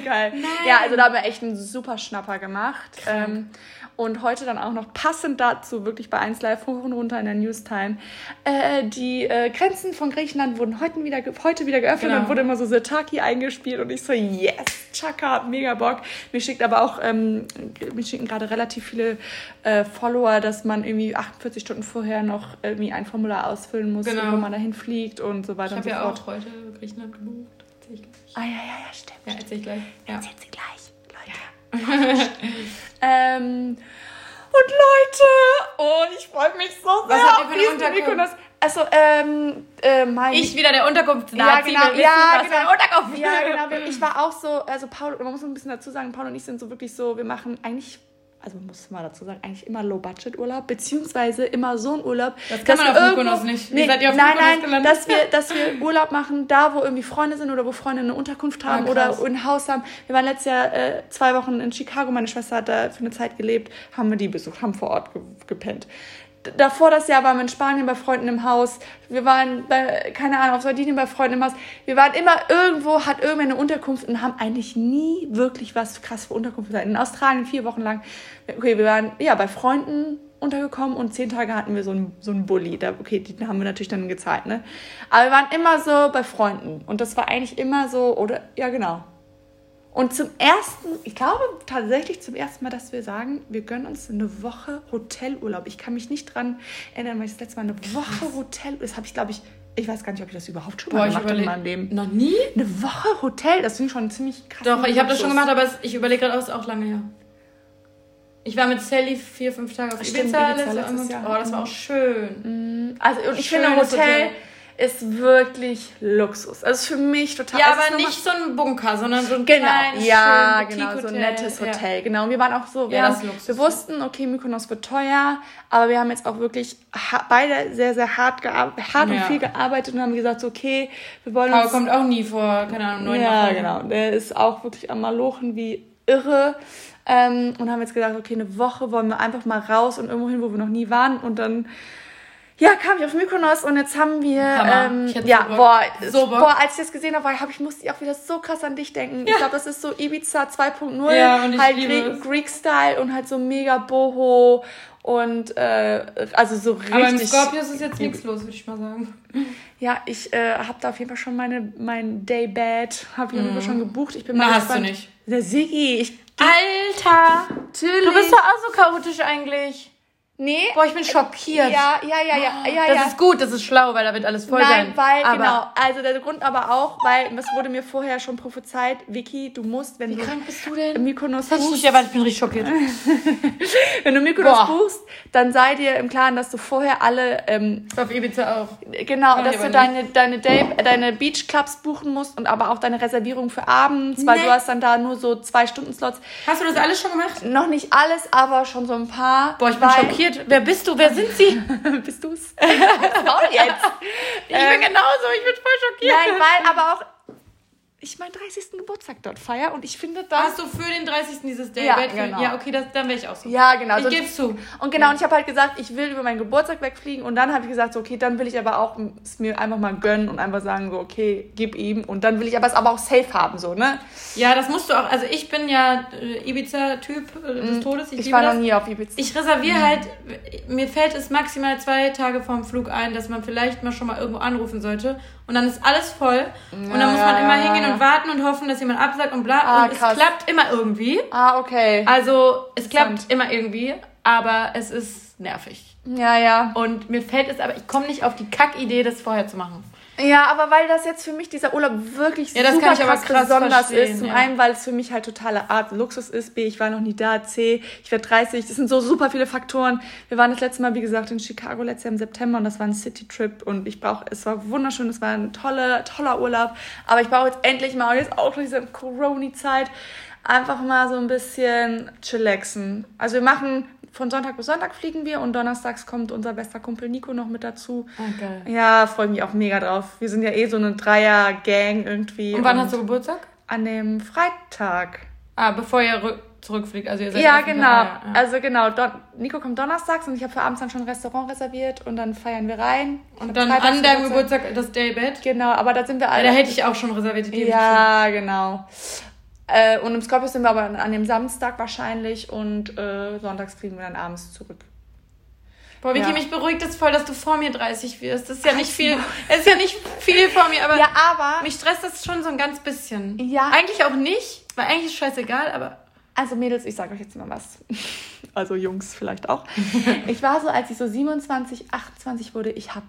Geil. Ja, also da haben wir echt einen super Schnapper gemacht. Ähm, und heute dann auch noch passend dazu, wirklich bei 1 Live hoch und runter in der Newstime. Äh, die äh, Grenzen von Griechenland wurden heute wieder, heute wieder geöffnet Genau. und wurde immer so Sirtaki eingespielt und ich so, yes, Chaka, mega Bock. Mir schickt aber auch, ähm, mir schicken gerade relativ viele äh, Follower, dass man irgendwie 48 Stunden vorher noch irgendwie ein Formular ausfüllen muss, Genau. wo man dahin fliegt und so weiter Ich und habe so ja fort. auch heute Griechenland gebucht. Erzähl. Ah, ja, ja, ja, stimmt. Ja, erzähl ich gleich. Ja. Erzählt sie gleich. Ähm, und Leute, oh, ich freue mich so sehr Was habt ihr auf für eine Unterkunft? Also, ähm, äh, mein... Ich wieder der Unterkunft. ja, genau, ja, genau. Unterkunft. Ja, genau. Ich war auch so, also Paul, man muss ein bisschen dazu sagen, Paul und ich sind so wirklich so, wir machen eigentlich, also man muss mal dazu sagen, eigentlich immer Low-Budget-Urlaub, beziehungsweise immer so ein Urlaub. Das kann dass man auf irgendwo- Mykonos nicht. Nee, seid ihr auf nein, Mykonos nein, dass wir, dass wir Urlaub machen, da wo irgendwie Freunde sind oder wo Freunde eine Unterkunft haben Ah, oder ein Haus haben. Wir waren letztes Jahr äh, zwei Wochen in Chicago, meine Schwester hat da für eine Zeit gelebt, haben wir die besucht, haben vor Ort ge gepennt. Davor das Jahr waren wir in Spanien bei Freunden im Haus. Wir waren bei, keine Ahnung, auf Sardinien bei Freunden im Haus. Wir waren immer irgendwo, hat irgendwer eine Unterkunft und haben eigentlich nie wirklich was krass für Unterkunft gesagt. In Australien vier Wochen lang. Okay, wir waren ja bei Freunden untergekommen und zehn Tage hatten wir so einen, so einen Bulli. Da, okay, den haben wir natürlich dann gezahlt, ne? Aber wir waren immer so bei Freunden. Und das war eigentlich immer so, oder, ja, genau. Und zum ersten, ich glaube tatsächlich zum ersten Mal, dass wir sagen, wir gönnen uns eine Woche Hotelurlaub. Ich kann mich nicht dran erinnern, weil ich das letzte Mal eine Woche Hotel, das habe ich glaube ich, ich weiß gar nicht, ob ich das überhaupt schon mal Boah, gemacht habe in meinem Leben. Noch nie? Eine Woche Hotel, das finde ich schon ziemlich krass. Doch, ich habe das schon gemacht, aber ich überlege gerade, auch, es ist auch lange her. Ich war mit Sally vier, fünf Tage auf Stimmt, Ibiza. Ibiza letztes Jahr. Oh, das war auch schön. Also und ich finde Schönes Hotel, Hotel. Ist wirklich Luxus. Also für mich total. Ja, ist aber nicht so ein Bunker, sondern so ein Genau, kleines, ja, genau, so ein nettes Ja. Hotel. Genau, und wir waren auch so, wir, Ja, haben, wir wussten, okay, Mykonos wird teuer, aber wir haben jetzt auch wirklich beide sehr, sehr hart, hart und Ja. viel gearbeitet und haben gesagt, okay, wir wollen Paul uns... kommt auch nie vor, keine Ahnung, neun ja, Wochen. genau, der ist auch wirklich am Malochen wie irre ähm, und haben jetzt gesagt, okay, eine Woche wollen wir einfach mal raus und irgendwo hin, wo wir noch nie waren und dann... Ja, kam ich auf Mykonos und jetzt haben wir, Hammer. ähm, ja, so boah, So boah, als ich das gesehen habe, war- hab ich musste ich auch wieder so krass an dich denken. Ich glaube, das ist so Ibiza 2.0, Ja, und ich halt Gre. Greek-Style und halt so mega boho und äh, also so richtig. Aber im Scorpius ist jetzt nichts los, würde ich mal sagen. Ja, ich äh, habe da auf jeden Fall schon meine mein Daybed, habe ich Fall schon gebucht. Ich bin mal Na, hast du gespannt. nicht. Der Siggi, ich Alter! natürlich. Du bist doch auch so chaotisch eigentlich. Nee. Boah, ich bin schockiert. Ja, ja, ja, ja, ja, das ja. ist gut, das ist schlau, weil da wird alles voll Nein, sein. weil, Aber genau, also der Grund aber auch, weil, das wurde mir vorher schon prophezeit, Vicky, du musst, wenn Wie du krank bist du denn? Mykonos Das ich buchst, nicht erwartet, ich bin richtig schockiert. wenn du Mykonos Boah. buchst, dann sei dir im Klaren, dass du vorher alle, ähm, Auf Ibiza auch. genau, Mach dass ich du aber deine, deine, Day, äh, deine Beachclubs buchen musst und aber auch deine Reservierung für abends, weil Nee. du hast dann da nur so zwei Stunden Slots. Hast du das alles schon gemacht? Noch nicht alles, aber schon so ein paar. Boah, ich bin weil, schockiert. Wer bist du? Wer sind sie? Bist du's? Paul jetzt. Ich bin genauso, ich bin voll schockiert. Nein, weil aber auch ich meinen 30. Geburtstag dort feier und ich finde das. Hast du für den 30. dieses Day Ja, genau. Ja, okay, das, dann wäre ich auch so. Ja, genau. Ich Sonst- geb's zu. Und genau, und ich habe halt gesagt, ich will über meinen Geburtstag wegfliegen und dann habe ich gesagt, so, okay, dann will ich aber auch es mir einfach mal gönnen und einfach sagen, so, okay, gib ihm und dann will ich aber es aber auch safe haben, so, ne? Ja, das musst du auch. Also ich bin ja äh, Ibiza-Typ äh, des Todes. Ich, Mhm. Ich, war noch nie auf Ibiza. Ich reserviere halt, mir fällt es maximal zwei Tage vorm Flug ein, dass man vielleicht mal schon mal irgendwo anrufen sollte. Und dann ist alles voll. und dann muss man immer hingehen und warten und hoffen, dass jemand absagt und bla. Ah, und krass. es klappt immer irgendwie. ah, okay. Also es klappt immer irgendwie, aber es ist nervig. Ja, ja. Und mir fällt es aber, ich komme nicht auf die Kackidee, das vorher zu machen. Ja, aber weil das jetzt für mich dieser Urlaub wirklich Ja, das super kann ich aber krass, krass besonders ist. Zum ja. einen, weil es für mich halt totale Art Luxus ist. B, ich war noch nie da. C, ich werde 30. Das sind so super viele Faktoren. Wir waren das letzte Mal, wie gesagt, in Chicago letztes Jahr im September und das war ein City-Trip und ich brauche, es war wunderschön, es war ein toller, toller Urlaub. Aber ich brauche jetzt endlich mal, und jetzt auch durch diese Corona-Zeit, einfach mal so ein bisschen chillaxen. Also wir machen von Sonntag bis Sonntag fliegen wir und donnerstags kommt unser bester Kumpel Nico noch mit dazu. Ah, geil. Ja, freue mich auch mega drauf. Wir sind ja eh so eine Dreier-Gang irgendwie. Und wann hast du Geburtstag? An dem Freitag. Ah, bevor ihr rück- zurückfliegt. Also ihr seid Ja, genau. ja, ja. Also genau, Don Nico kommt donnerstags und ich habe für abends dann schon ein Restaurant reserviert und dann feiern wir rein. Und hab dann freitags an deinem Geburtstag das Daybed. Genau, aber da sind wir Ja, alle. da hätte ich auch schon reserviert. Ja, genau. Äh, und im Scorpio sind wir aber an dem Samstag wahrscheinlich und äh, sonntags fliegen wir dann abends zurück. Boah, Vicky, Ja. mich beruhigt es voll, dass du vor mir 30 wirst. Das ist ja nicht viel. Es ist ja nicht viel vor mir, aber Ja, aber mich stresst das schon so ein ganz bisschen. Ja. Eigentlich auch nicht, weil eigentlich ist scheißegal, aber Also Mädels, ich sage euch jetzt mal was. Also Jungs vielleicht auch. Ich war so, als ich so 27, 28 wurde, ich habe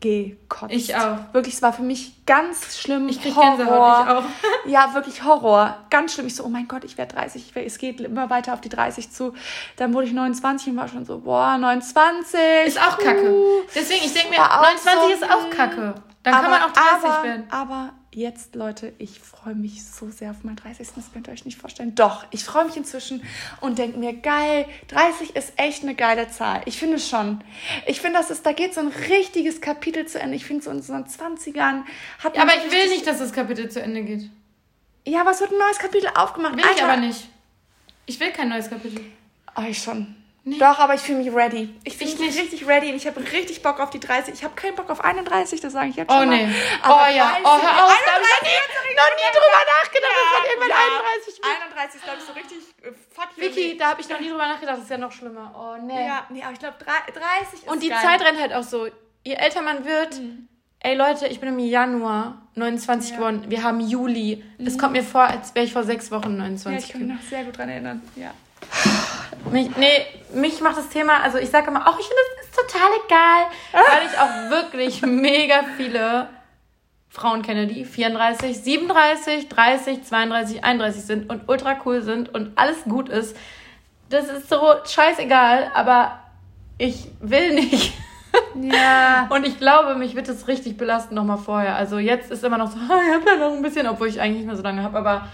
abgekotzt. Ich auch. Wirklich, es war für mich ganz schlimm. Ich krieg Gänsehaut, ich auch. Ja, wirklich Horror. Ganz schlimm. Ich so, oh mein Gott, ich werde 30. Ich werd, es geht immer weiter auf die 30 zu. Dann wurde ich 29 und war schon so, boah, 29. ist auch kacke. Deswegen, ich denke mir, War auch 29 so, ist auch kacke. Dann kann man auch 30 aber, werden. Aber jetzt, Leute, ich freue mich so sehr auf meinen 30. Das könnt ihr euch nicht vorstellen. Doch, ich freue mich inzwischen und denke mir, geil, 30 ist echt eine geile Zahl. Ich finde schon. Ich finde, das ist, da geht so ein richtiges Kapitel zu Ende. Ich finde, so in so 20ern hat man Aber so ich will nicht, dass das Kapitel zu Ende geht. Ja, aber es wird ein neues Kapitel aufgemacht. Will ich Alter. aber nicht. Ich will kein neues Kapitel. Oh, ich schon. Doch, aber ich fühle mich ready. Ich fühle Ich mich nicht. richtig ready und ich habe richtig Bock auf die 30. Ich habe keinen Bock auf 31, das sage ich jetzt Oh, schon mal. nee. Aber Oh, ja. 30, Oh, hör auf, da hab ich 31, noch nie drüber nachgedacht, dass man irgendwann ja. 31 wird. 31 ist, glaube ich, so richtig äh, fuck. Vicky, da habe ich noch nie drüber nachgedacht. Das ist ja noch schlimmer. Oh, nee. Ja, nee, aber ich glaube 30 ist Und die geil. Zeit rennt halt auch so. Je älter man wird, ey Leute, ich bin im Januar 29 geworden. Wir haben Juli. Es kommt mir vor, als wäre ich vor sechs Wochen Ja, 29 ich kann mich noch sehr gut dran erinnern. Ja. Mich, nee, mich macht das Thema, also ich sage immer, auch ich finde das ist total egal, weil ich auch wirklich mega viele Frauen kenne, die 34, 37, 30, 32, 31 sind und ultra cool sind und alles gut ist. Das ist so scheißegal, aber ich will nicht. Ja. Und ich glaube, mich wird es richtig belasten nochmal vorher. Also jetzt ist immer noch so, ich habe ja noch ein bisschen, obwohl ich eigentlich nicht mehr so lange habe, aber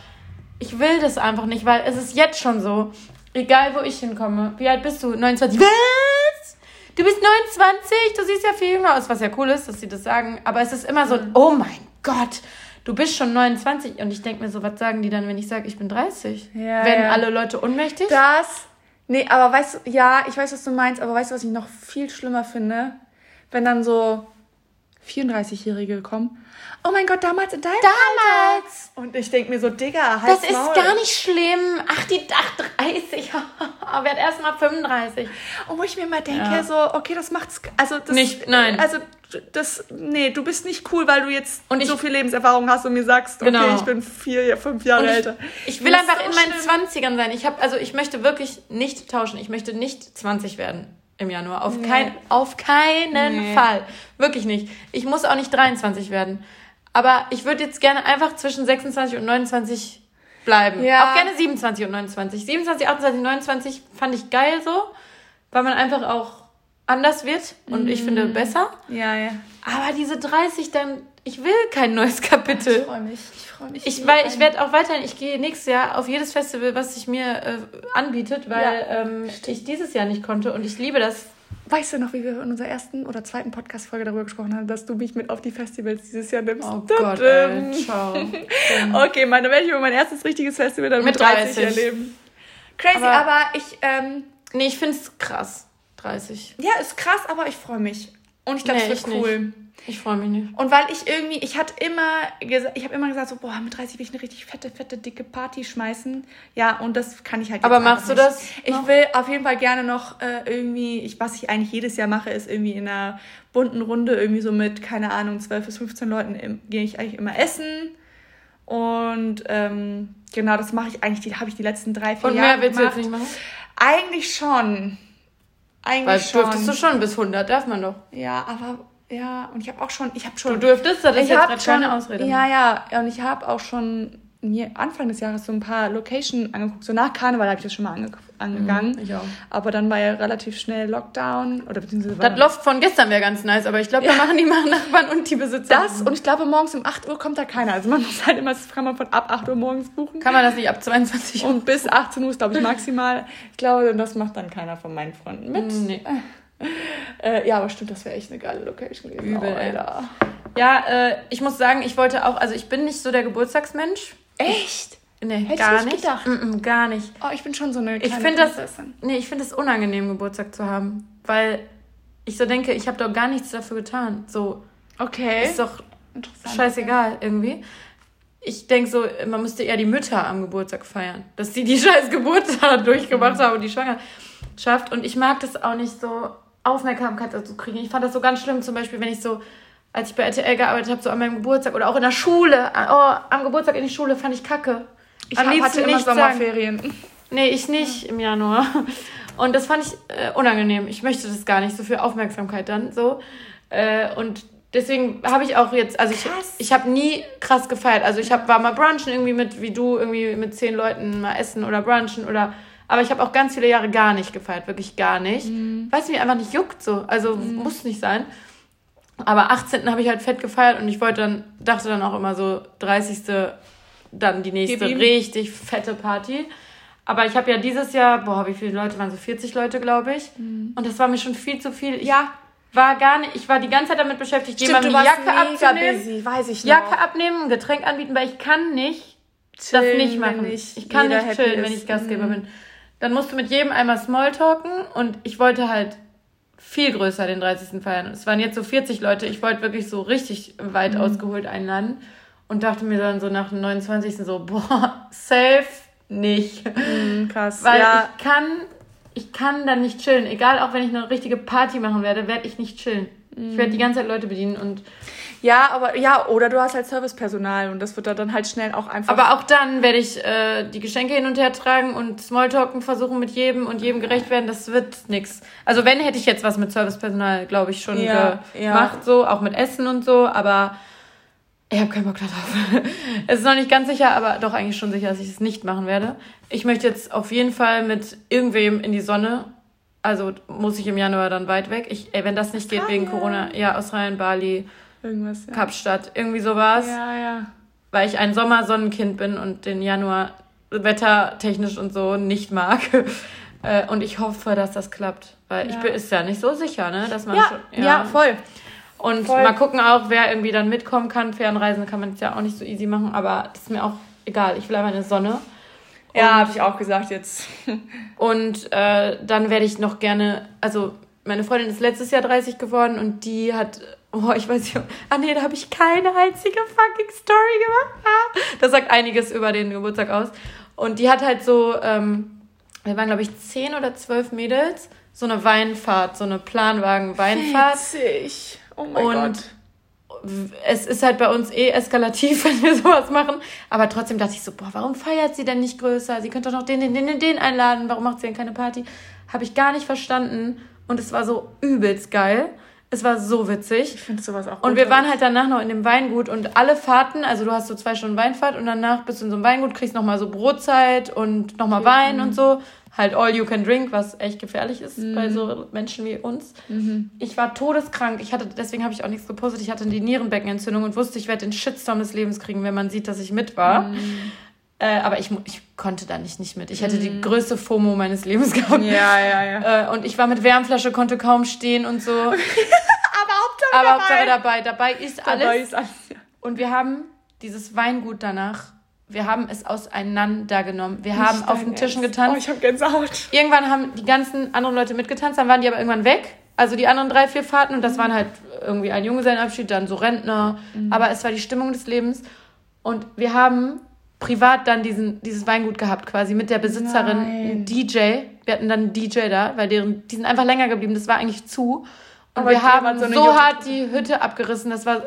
ich will das einfach nicht, weil es ist jetzt schon so, egal wo ich hinkomme. Wie alt bist du? 29. Was? Du bist 29? Du siehst ja viel jünger aus, was ja cool ist, dass sie das sagen. Aber es ist immer so, oh mein Gott, du bist schon 29. Und ich denke mir so, was sagen die dann, wenn ich sage, ich bin 30? Ja, Werden ja. alle Leute ohnmächtig? Das. Nee, aber weißt du, ja, ich weiß, was du meinst, aber weißt du, was ich noch viel schlimmer finde? Wenn dann so 34-Jährige kommen. Oh mein Gott, damals in deinem Damals! Alter. Und ich denke mir so, Digga, Das halt's ist Maul. gar nicht schlimm. Ach, die ach, 30. Werd erst mal 35. Und wo ich mir mal denke, Ja. so, okay, das macht's, also das, Nicht- nein. Also das, nee, du bist nicht cool, weil du jetzt Und ich- so viel Lebenserfahrung hast und mir sagst, okay, Genau. ich bin vier, fünf Jahre Und älter. ich, ich will Das einfach so in meinen schlimm. 20ern sein. Ich habe also ich möchte wirklich nicht tauschen. Ich möchte nicht 20 werden im Januar. Auf, Nee. kein, auf keinen Nee. Fall. Wirklich nicht. Ich muss auch nicht 23 werden. Aber ich würde jetzt gerne einfach zwischen 26 und 29 bleiben. Ja. Auch gerne 27 und 29. 27, 28, 29 fand ich geil so, weil man einfach auch anders wird und ich Mhm. finde besser. Ja, ja. Aber diese 30 dann, ich will kein neues Ich Kapitel. freue mich. Ich freue mich. Ich, weil ich werde auch weiterhin, ich gehe nächstes Jahr auf jedes Festival, was sich mir äh, anbietet, weil ähm, ich dieses Jahr nicht konnte und ich liebe das. Weißt du noch, wie wir in unserer ersten oder zweiten Podcast-Folge darüber gesprochen haben, dass du mich mit auf die Festivals dieses Jahr nimmst? Oh Gott, ey, ciao. Okay, meine, werde ich über mein erstes richtiges Festival dann mit, Mit 30, 30. erleben. Crazy, Aber- aber, ich, ähm, Nee, ich finde es krass. 30. ja, ist krass, aber ich freue mich. Und ich glaube, Nee, es ich wird cool. nicht. Ich freue mich nicht. Und weil ich irgendwie, ich hatte immer, gesa- ich habe immer gesagt, so, boah, mit 30 will ich eine richtig fette, fette, dicke Party schmeißen. Ja, und das kann ich halt Aber machst du nicht. das Ich noch? will auf jeden Fall gerne noch äh, irgendwie, ich, was ich eigentlich jedes Jahr mache, ist irgendwie in einer bunten Runde irgendwie so mit, keine Ahnung, 12 bis 15 Leuten gehe ich eigentlich immer essen. Und ähm, genau, das mache ich eigentlich, die habe ich die letzten drei, vier Und Jahre mehr willst du jetzt gemacht. nicht machen? Eigentlich schon. Eigentlich Weil schon. dürftest du schon bis 100, darf man doch. Ja, aber Ja, und ich habe auch schon, ich habe schon. Du dürftest, das ist ich jetzt schon, keine Ausrede. Ja, ja, und ich habe auch schon mir Anfang des Jahres so ein paar Location angeguckt. So nach Karneval habe ich das schon mal ange angegangen. Mhm, ich auch. Aber dann war ja relativ schnell Lockdown oder beziehungsweise Das Loft von gestern wäre ganz nice, aber ich glaube, da machen die Nachbarn und die Besitzer. das und ich glaube morgens um 8 Uhr kommt da keiner. Also man muss halt immer, das kann man von ab 8 Uhr morgens buchen. Kann man das nicht ab 22 Uhr? Und bis 18 Uhr ist, glaube ich, maximal. Ich glaube, das macht dann keiner von meinen Freunden mit. Nee. Äh, ja, aber stimmt, das wäre echt eine geile Location gewesen. Übel, oh. Alter. Ja, äh, ich muss sagen, ich wollte auch, also ich bin nicht so der Geburtstagsmensch. Echt? Nee, Hätte ich gar nicht nicht. gedacht. Mm -mm, gar nicht. Oh, ich bin schon so eine Ich kleine finde das, Prinzessin. nee, ich finde es unangenehm, Geburtstag zu haben, weil ich so denke, ich habe doch gar nichts dafür getan. So Okay. ist doch Interessant. scheißegal irgendwie. Ich denke so, man müsste eher die Mütter am Geburtstag feiern, dass die die scheiß Geburt da durchgemacht haben und die Schwangerschaft. Und ich mag das auch nicht so, Aufmerksamkeit dazu kriegen. Ich fand das so ganz schlimm, zum Beispiel, wenn ich so, als ich bei RTL gearbeitet habe, so an meinem Geburtstag oder auch in der Schule, oh, am Geburtstag in die Schule fand ich kacke. Ich Am hab- hatte immer sagen. Sommerferien. Nee, ich nicht im Januar. Und das fand ich äh, unangenehm. Ich möchte das gar nicht, so viel Aufmerksamkeit dann so. Äh, und deswegen habe ich auch jetzt, also ich, Krass. ich habe nie krass gefeiert. Also ich hab, war mal brunchen irgendwie mit, wie du, irgendwie mit zehn Leuten mal essen oder brunchen oder. Aber ich habe auch ganz viele Jahre gar nicht gefeiert, wirklich gar nicht. Weil es mir einfach nicht juckt so. Also muss nicht sein. Aber 18. habe ich halt fett gefeiert und ich wollte dann, dachte dann auch immer so, 30. dann die nächste richtig fette Party. Aber ich habe ja dieses Jahr, boah, wie viele Leute waren so 40 Leute, glaube ich. Und das war mir schon viel zu viel. Ich Mhm. Ja. war gar nicht, ich war die ganze Zeit damit beschäftigt, Stimmt, jemandem die Jacke abzunehmen. busy, weiß ich noch. Jacke abnehmen, ein Getränk anbieten, weil ich kann nicht das Chillen, nicht wenn machen. nicht ich kann nicht chillen, wenn ist. ich Gastgeber Mhm. bin. Dann musst du mit jedem einmal Smalltalken und ich wollte halt viel größer den 30. feiern. Es waren jetzt so 40 Leute. Ich wollte wirklich so richtig weit Mhm. ausgeholt einladen und dachte mir dann so nach dem 29. so, boah, safe nicht. Mhm, krass. Weil ja. ich kann, ich kann dann nicht chillen. Egal, auch wenn ich eine richtige Party machen werde, werde ich nicht chillen. Ich werde die ganze Zeit Leute bedienen und ja, aber ja, oder du hast halt Servicepersonal und das wird da dann halt schnell auch einfach. Aber auch dann werde ich äh, die Geschenke hin und her tragen und Smalltalken versuchen mit jedem und jedem gerecht werden. Das wird nix. Also wenn, hätte ich jetzt was mit Servicepersonal, glaube ich, schon Ja, gemacht, so, auch mit Essen und so, aber ich habe keinen Bock darauf. es ist noch nicht ganz sicher, aber doch eigentlich schon sicher, dass ich es nicht machen werde. Ich möchte jetzt auf jeden Fall mit irgendwem in die Sonne. Also muss ich im Januar dann weit weg. Ich, ey, wenn das nicht geht wegen. Corona, ja, Australien, Bali, irgendwas. Ja. Kapstadt, irgendwie sowas ja, ja. weil ich ein Sommersonnenkind bin und den Januar wettertechnisch und so nicht mag. Äh, Und ich hoffe, dass das klappt. Weil ich Ja. bin, ist ja nicht so sicher, ne? Dass man Ja, schon, ja, voll. Und voll. mal gucken auch, wer irgendwie dann mitkommen kann. Fernreisen kann man jetzt ja auch nicht so easy machen, aber das ist mir auch egal. Ich will einfach eine Sonne. Ja, Und- habe ich auch gesagt jetzt. Und äh, dann werde ich noch gerne, also meine Freundin ist letztes Jahr 30 geworden und die hat, oh, ich weiß nicht, ah nee, da habe ich keine einzige fucking Story gemacht. Ah, das sagt einiges über den Geburtstag aus. Und die hat halt so, ähm, wir waren glaube ich zehn oder zwölf Mädels, so eine Weinfahrt, so eine Planwagen-Weinfahrt. Witzig. Oh mein Und Gott. es ist halt bei uns eh eskalativ, wenn wir sowas machen. Aber trotzdem dachte ich so, boah, warum feiert sie denn nicht größer? Sie könnte doch noch den, den, den, den einladen. Warum macht sie denn keine Party? Habe ich gar nicht verstanden. Und es war so übelst geil. Es war so witzig. Ich finde sowas auch Und wir waren halt danach noch in dem Weingut und alle Fahrten, also du hast so zwei Stunden Weinfahrt und danach bist du in so einem Weingut, kriegst nochmal so Brotzeit und nochmal Wein und so. Halt all you can drink, was echt gefährlich ist bei so Menschen wie uns. Ich war todeskrank. Ich hatte, deswegen habe ich auch nichts gepostet. Ich hatte die Nierenbeckenentzündung und wusste, ich werde den Shitstorm des Lebens kriegen, wenn man sieht, dass ich mit war. Äh, aber ich, ich konnte da nicht, nicht mit. Ich hätte die größte FOMO meines Lebens gehabt. Ja, ja, ja. Äh, und ich war mit Wärmflasche, konnte kaum stehen und so. Aber Hauptsache Aber dabei. Hauptsache dabei. Dabei ist alles. Dabei ist alles. Ja. Und wir haben dieses Weingut danach, wir haben es auseinandergenommen. Wir haben Nicht auf dein den Tischen Ernst. getanzt. Oh, ich habe Gänsehaut. Irgendwann haben die ganzen anderen Leute mitgetanzt, dann waren die aber irgendwann weg. Also die anderen drei, vier Fahrten und das waren halt irgendwie ein Junggesellenabschied, dann so Rentner. Aber es war die Stimmung des Lebens. Und wir haben privat dann diesen, dieses Weingut gehabt, quasi mit der Besitzerin, Nein. ein DJ. Wir hatten dann einen DJ da, weil deren, die sind einfach länger geblieben. Das war eigentlich zu. Und Aber wir haben so so, hart die Hütte abgerissen. Das war,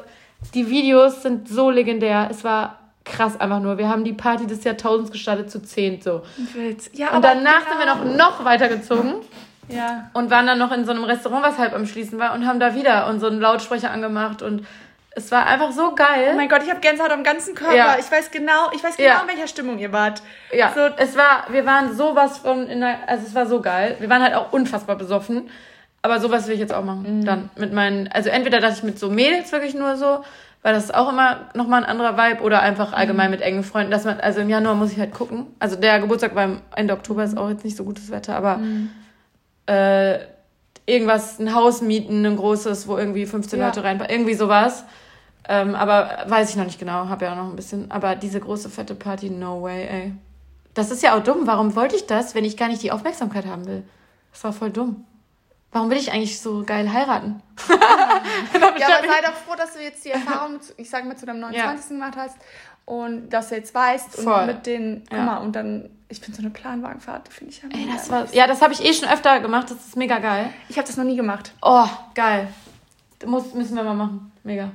die Videos sind so legendär. Es war krass einfach nur. Wir haben die Party des Jahrtausends gestartet zu zehn so. Ja, Und danach sind wir noch, noch weitergezogen. Ja. Und waren dann noch in so einem Restaurant, was halb am Schließen war, und haben da wieder unseren Lautsprecher angemacht und es war einfach so geil. Oh mein Gott, ich habe Gänsehaut am ganzen Körper. Ja. Ich weiß genau, ich weiß genau, Ja. in welcher Stimmung ihr wart. Ja, So, es war, wir waren sowas von in der, also es war so geil. Wir waren halt auch unfassbar besoffen. Aber sowas will ich jetzt auch machen. Dann mit meinen, also entweder, dass ich mit so Mädels wirklich nur so, weil das ist auch immer nochmal ein anderer Vibe oder einfach allgemein mit engen Freunden, dass man, also im Januar muss ich halt gucken. Also der Geburtstag beim Ende Oktober ist auch jetzt nicht so gutes Wetter, aber äh, irgendwas, ein Haus mieten, ein großes, wo irgendwie 15 Ja. Leute reinpassen, irgendwie sowas. Ähm, aber weiß ich noch nicht genau, habe ja auch noch ein bisschen. Aber diese große fette Party, no way, ey. Das ist ja auch dumm. Warum wollte ich das, wenn ich gar nicht die Aufmerksamkeit haben will? Das war voll dumm. Warum will ich eigentlich so geil heiraten? Ja, aber sei doch froh, dass du jetzt die Erfahrung, ich sag mal, zu deinem 29. gemacht hast und dass du jetzt weißt Voll. und mit den, guck Ja. mal, und dann, ich finde so eine Planwagenfahrt, finde ich ja Ey, das war, ja, das habe ich eh schon öfter gemacht. Das ist mega geil. Ich habe das noch nie gemacht. Oh, geil. Muss, müssen wir mal machen. Mega.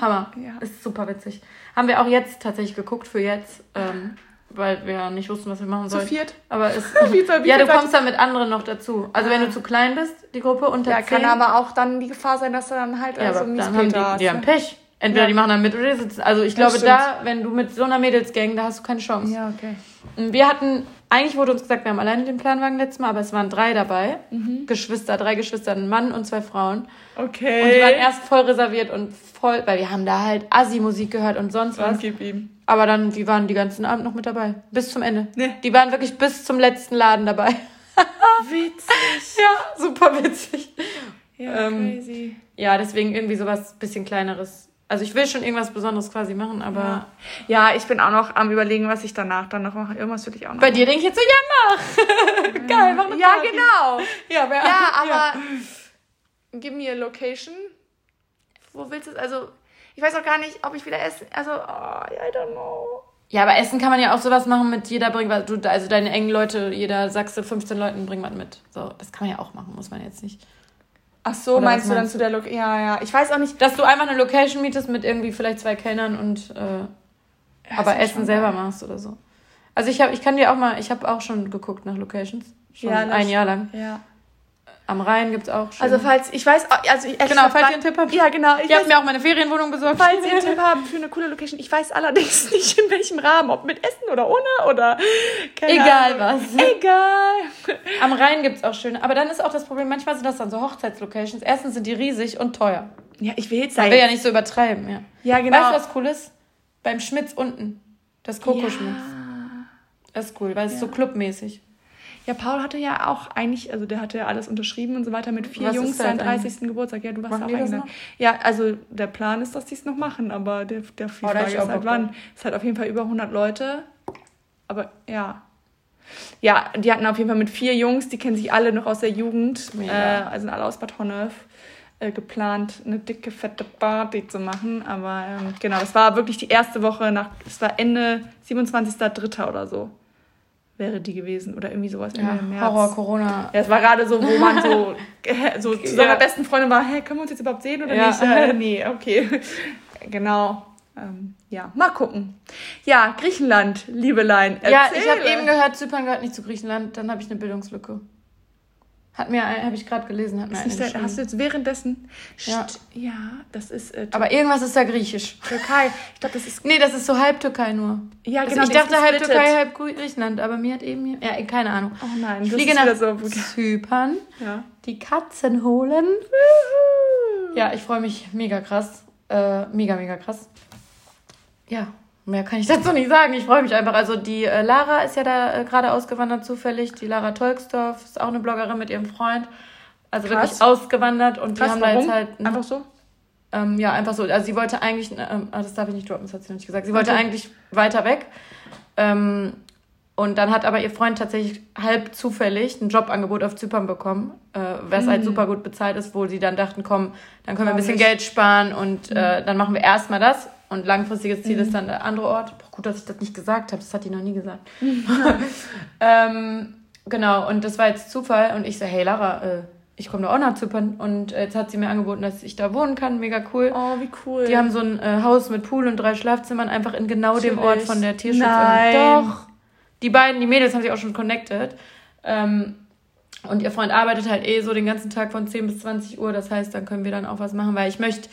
Hammer. Ja. Ist super witzig. Haben wir auch jetzt tatsächlich geguckt für jetzt, ähm, weil wir nicht wussten, was wir machen Zu sollen. viert? Aber es, Wie wie ja, du kommst dann mit anderen noch dazu. Also wenn du zu klein bist, die Gruppe unter Ja, 10. kann aber auch dann die Gefahr sein, dass du dann halt ja, also aber dann haben die, die haben ne? Pech. Entweder Ja. die machen dann mit oder die sitzen. Also ich Ja, glaube, stimmt. da, wenn du mit so einer Mädelsgang, da hast du keine Chance. Ja, okay. Wir hatten, eigentlich wurde uns gesagt, wir haben alleine den Planwagen letztes Mal, aber es waren drei dabei. Mhm. Geschwister, drei Geschwister, ein Mann und zwei Frauen. Okay. Und die waren erst voll reserviert und voll, weil wir haben da halt Assi-Musik gehört und sonst was. Und gib ihm. Aber dann, die waren die ganzen Abend noch mit dabei. Bis zum Ende. Nee. Die waren wirklich bis zum letzten Laden dabei. Witzig. Ja, super witzig. Ja, Ähm, crazy. Ja, deswegen irgendwie sowas bisschen kleineres. Also ich will schon irgendwas Besonderes quasi machen, aber Ja, ich bin auch noch am überlegen, was ich danach dann noch mache. Irgendwas will ich auch noch bei dir denke ich jetzt so, ja, mach. Geil, mach eine Ja, Party. genau. Ja, aber, Ja, aber gib mir a Location. Wo willst du es? Also, ich weiß auch gar nicht, ob ich wieder essen. Also, oh, I don't know. Ja, aber Essen kann man ja auch sowas machen mit jeder bringt was. Du, also deine engen Leute, jeder sagst du 15 Leuten, bring was mit. So, das kann man ja auch machen, muss man jetzt nicht. Ach so, Oder meinst du dann zu der Location? Ja, ja. Ich weiß auch nicht. Dass du einfach eine Location mietest mit irgendwie vielleicht zwei Kellnern und äh, aber ist Essen selber geil. machst oder so. Also ich habe, ich kann dir auch mal, ich habe auch schon geguckt nach Locations. Schon Ja, ein Jahr lang. Ja. Am Rhein gibt's auch schon. Also, falls, ich weiß, also, ich, genau, falls ihr einen Tipp habt. Ja, genau. Ich Ich habe mir auch meine Ferienwohnung besorgt. falls ihr einen Tipp habt für eine coole Location. Ich weiß allerdings nicht, in welchem Rahmen. Ob mit Essen oder ohne oder. keine Egal Ahnung. was. Egal. Am Rhein gibt's auch schöne. Aber dann ist auch das Problem, manchmal sind das dann so Hochzeitslocations. Erstens sind die riesig und teuer. Ja, ich will jetzt Man sein. will ja nicht so übertreiben, ja. Ja, genau. Weißt du, was cool ist? Beim Schmitz unten. Das Kokoschmitz. Das ist cool, weil es ist so clubmäßig. Ja, Paul hatte ja auch eigentlich, also der hatte ja alles unterschrieben und so weiter mit vier Was Jungs seinen eigentlich? 30. Geburtstag. Ja, du warst Machen auch eingeladen. Ja, also der Plan ist, dass die es noch machen, aber der, der Oh, Frage ist halt wann. Es hat auf jeden Fall über 100 Leute. Aber ja. Ja, die hatten auf jeden Fall mit vier Jungs, die kennen sich alle noch aus der Jugend, äh, also sind alle aus Bad Honnef, äh, geplant, eine dicke, fette Party zu machen. Aber ähm, genau, das war wirklich die erste Woche nach, es war Ende 27.03. oder so. Wäre die gewesen. Oder irgendwie sowas Ja, März. Horror, Corona. Ja, es war gerade so, wo man so, so zu seiner Ja. besten Freundin war, hey, können wir uns jetzt überhaupt sehen oder Ja. nicht? Äh, nee, okay. Genau. Ähm, ja, mal gucken. Ja, Griechenland, Liebelein. Ja, ich erzähle. habe eben gehört, Zypern gehört nicht zu Griechenland. Dann habe ich eine Bildungslücke. Hat mir, habe ich gerade gelesen, hat mir Ist der, hast du jetzt währenddessen? Ja. Ja das ist äh, Aber irgendwas ist da griechisch. Türkei. Ich glaube, das ist. Nee, das ist so halb Türkei nur. Ja, Also genau. ich dachte halb. Türkei, halb Griechenland, aber mir hat eben, ja, keine Ahnung. Oh nein, Ich fliege nach so. Zypern, Ja. die Katzen holen. Ja, ich freue mich mega krass. Äh, mega, mega krass. Ja, mehr kann ich dazu nicht sagen. Ich freue mich einfach. Also die äh, Lara ist ja da äh, gerade ausgewandert zufällig. Die Lara Tolksdorf ist auch eine Bloggerin mit ihrem Freund. Also Krass. wirklich ausgewandert und die Krass, haben da warum? jetzt halt... Einfach so? Ähm, ja, einfach so. Also sie wollte eigentlich, ähm, ah, das darf ich nicht droppen, das hat sie noch nicht gesagt. Sie wollte Okay. eigentlich weiter weg. Ähm, und dann hat aber ihr Freund tatsächlich halb zufällig ein Jobangebot auf Zypern bekommen, äh, was halt super gut bezahlt ist, wo sie dann dachten, komm, dann können wir ein bisschen. Geld sparen und äh, dann machen wir erstmal das. Und langfristiges Ziel ist dann der andere Ort. Boah, gut, dass ich das nicht gesagt habe, das hat die noch nie gesagt. ähm, genau, und das war jetzt Zufall. Und ich so, hey Lara, äh, ich komme da auch nach Zypern. Und äh, jetzt hat sie mir angeboten, dass ich da wohnen kann. Mega cool. Oh, wie cool. Die haben so ein äh, Haus mit Pool und drei Schlafzimmern, einfach in genau dem Ort von der Tierschutz. Nein. Doch. Die beiden, die Mädels haben sich auch schon connected. Ähm, Und ihr Freund arbeitet halt eh so den ganzen Tag von 10 bis 20 Uhr. Das heißt, dann können wir dann auch was machen, weil ich möchte.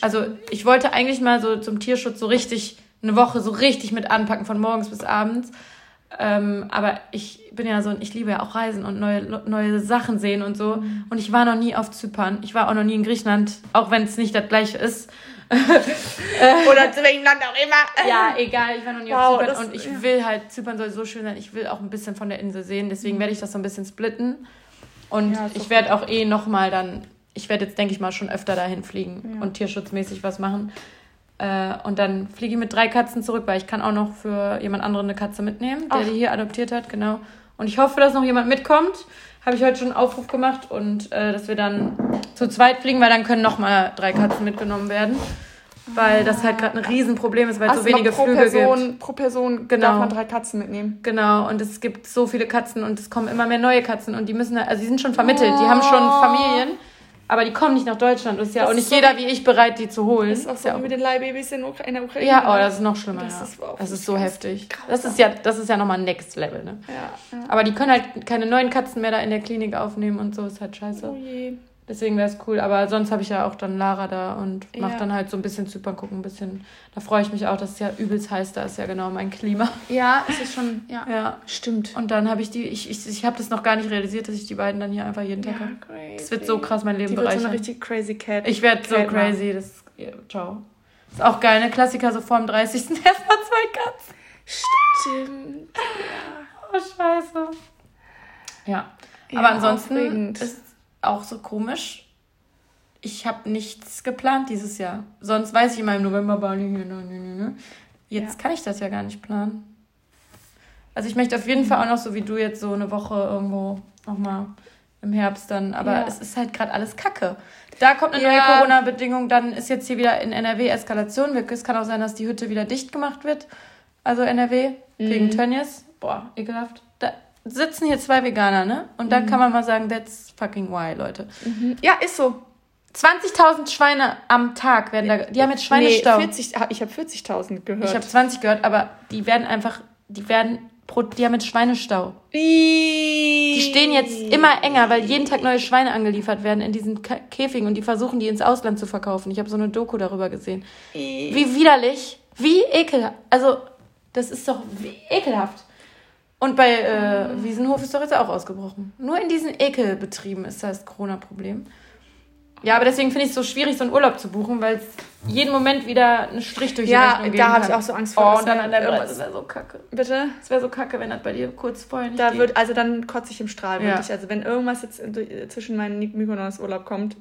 Also, ich wollte eigentlich mal so zum Tierschutz so richtig eine Woche so richtig mit anpacken, von morgens bis abends. Ähm, aber ich bin ja so, ich liebe ja auch Reisen und neue, neue Sachen sehen und so. Mhm. Und ich war noch nie auf Zypern. Ich war auch noch nie in Griechenland, auch wenn es nicht das gleiche ist. Oder zu welchem Land auch immer. Ja, egal, ich war noch nie wow, auf Zypern das, und ich ja. will halt, Zypern soll so schön sein, ich will auch ein bisschen von der Insel sehen, deswegen mhm. werde ich das so ein bisschen splitten. Und ja, ich werde auch eh nochmal dann, ich werde jetzt, denke ich mal, schon öfter dahin fliegen ja. und tierschutzmäßig was machen. Äh, und dann fliege ich mit drei Katzen zurück, weil ich kann auch noch für jemand anderen eine Katze mitnehmen, der Ach. die hier adoptiert hat, genau. Und ich hoffe, dass noch jemand mitkommt. Habe ich heute schon einen Aufruf gemacht und äh, dass wir dann zu zweit fliegen, weil dann können noch mal drei Katzen mitgenommen werden. Weil das halt gerade ein Riesenproblem ist, weil es so wenige pro Flüge Person, gibt. Pro Person genau. darf man drei Katzen mitnehmen. Genau, und es gibt so viele Katzen und es kommen immer mehr neue Katzen und die müssen, also die sind schon vermittelt, oh. die haben schon oh. Familien aber die kommen nicht nach Deutschland. Ist ja das auch nicht so jeder wie ich bereit, die zu holen. Das ist auch so ja mit den Leihbabys in, in der Ukraine. Ja, oh, das ist noch schlimmer. Das, ja. ist, das ist so heftig. Das ist ja, das ist ja nochmal Next Level, ne? Ja, ja. Aber die können halt keine neuen Katzen mehr da in der Klinik aufnehmen und so. Ist halt scheiße. Oh je. Deswegen wäre es cool. Aber sonst habe ich ja auch dann Lara da und mache ja. dann halt so ein bisschen Zypern gucken, ein bisschen. Da freue ich mich auch, dass es ja übelst heiß da ist, ja genau mein Klima. Ja, es ist schon, ja. ja. Stimmt. Und dann habe ich die, ich, ich, ich habe das noch gar nicht realisiert, dass ich die beiden dann hier einfach jeden Tag ja, habe. Das wird so krass mein Leben die bereichern. Wird so eine richtig crazy Cat. Ich werde so crazy. Das, ja, ciao. Ist auch geil, ne? Klassiker so vor dem 30. erstmal zwei Katzen. Stimmt. Ja. Oh, scheiße. Ja. Aber ansonsten ist auch so komisch. Ich habe nichts geplant dieses Jahr. Sonst weiß ich immer im November, jetzt ja. kann ich das ja gar nicht planen. Also ich möchte auf jeden Fall auch noch so wie du jetzt so eine Woche irgendwo nochmal im Herbst dann. Aber ja. es ist halt gerade alles Kacke. Da kommt eine ja. neue Corona-Bedingung, dann ist jetzt hier wieder in NRW Eskalation. Es kann auch sein, dass die Hütte wieder dicht gemacht wird. Also NRW, mhm. wegen Tönnies. Boah, ekelhaft sitzen hier zwei Veganer, ne? Und dann mhm. kann man mal sagen, that's fucking why, Leute. Mhm. Ja, ist so. 20.000 Schweine am Tag werden da. Die haben jetzt Schweinestau. Nee, 40, ich habe 40.000 gehört. Ich habe 20 gehört, aber die werden einfach, die werden, die haben jetzt Schweinestau. Die stehen jetzt immer enger, weil jeden Tag neue Schweine angeliefert werden in diesen Käfigen und die versuchen, die ins Ausland zu verkaufen. Ich habe so eine Doku darüber gesehen. Wie widerlich, wie ekelhaft. Also, das ist doch ekelhaft. Und bei äh, Wiesenhof ist doch jetzt auch ausgebrochen. Nur in diesen Ekelbetrieben ist das Corona-Problem. Ja, aber deswegen finde ich es so schwierig, so einen Urlaub zu buchen, weil es jeden Moment wieder einen Strich durch die ja, Rechnung geben Ja, da habe ich auch so Angst vor. Oh, und dann an der Grenze, das wäre so kacke. Bitte? Es wäre so kacke, wenn das bei dir kurz vorher nicht da geht. Wird, also dann kotze ich im Strahl, ja. wirklich. Also wenn irgendwas jetzt zwischen meinen Mykonos-Urlaub kommt,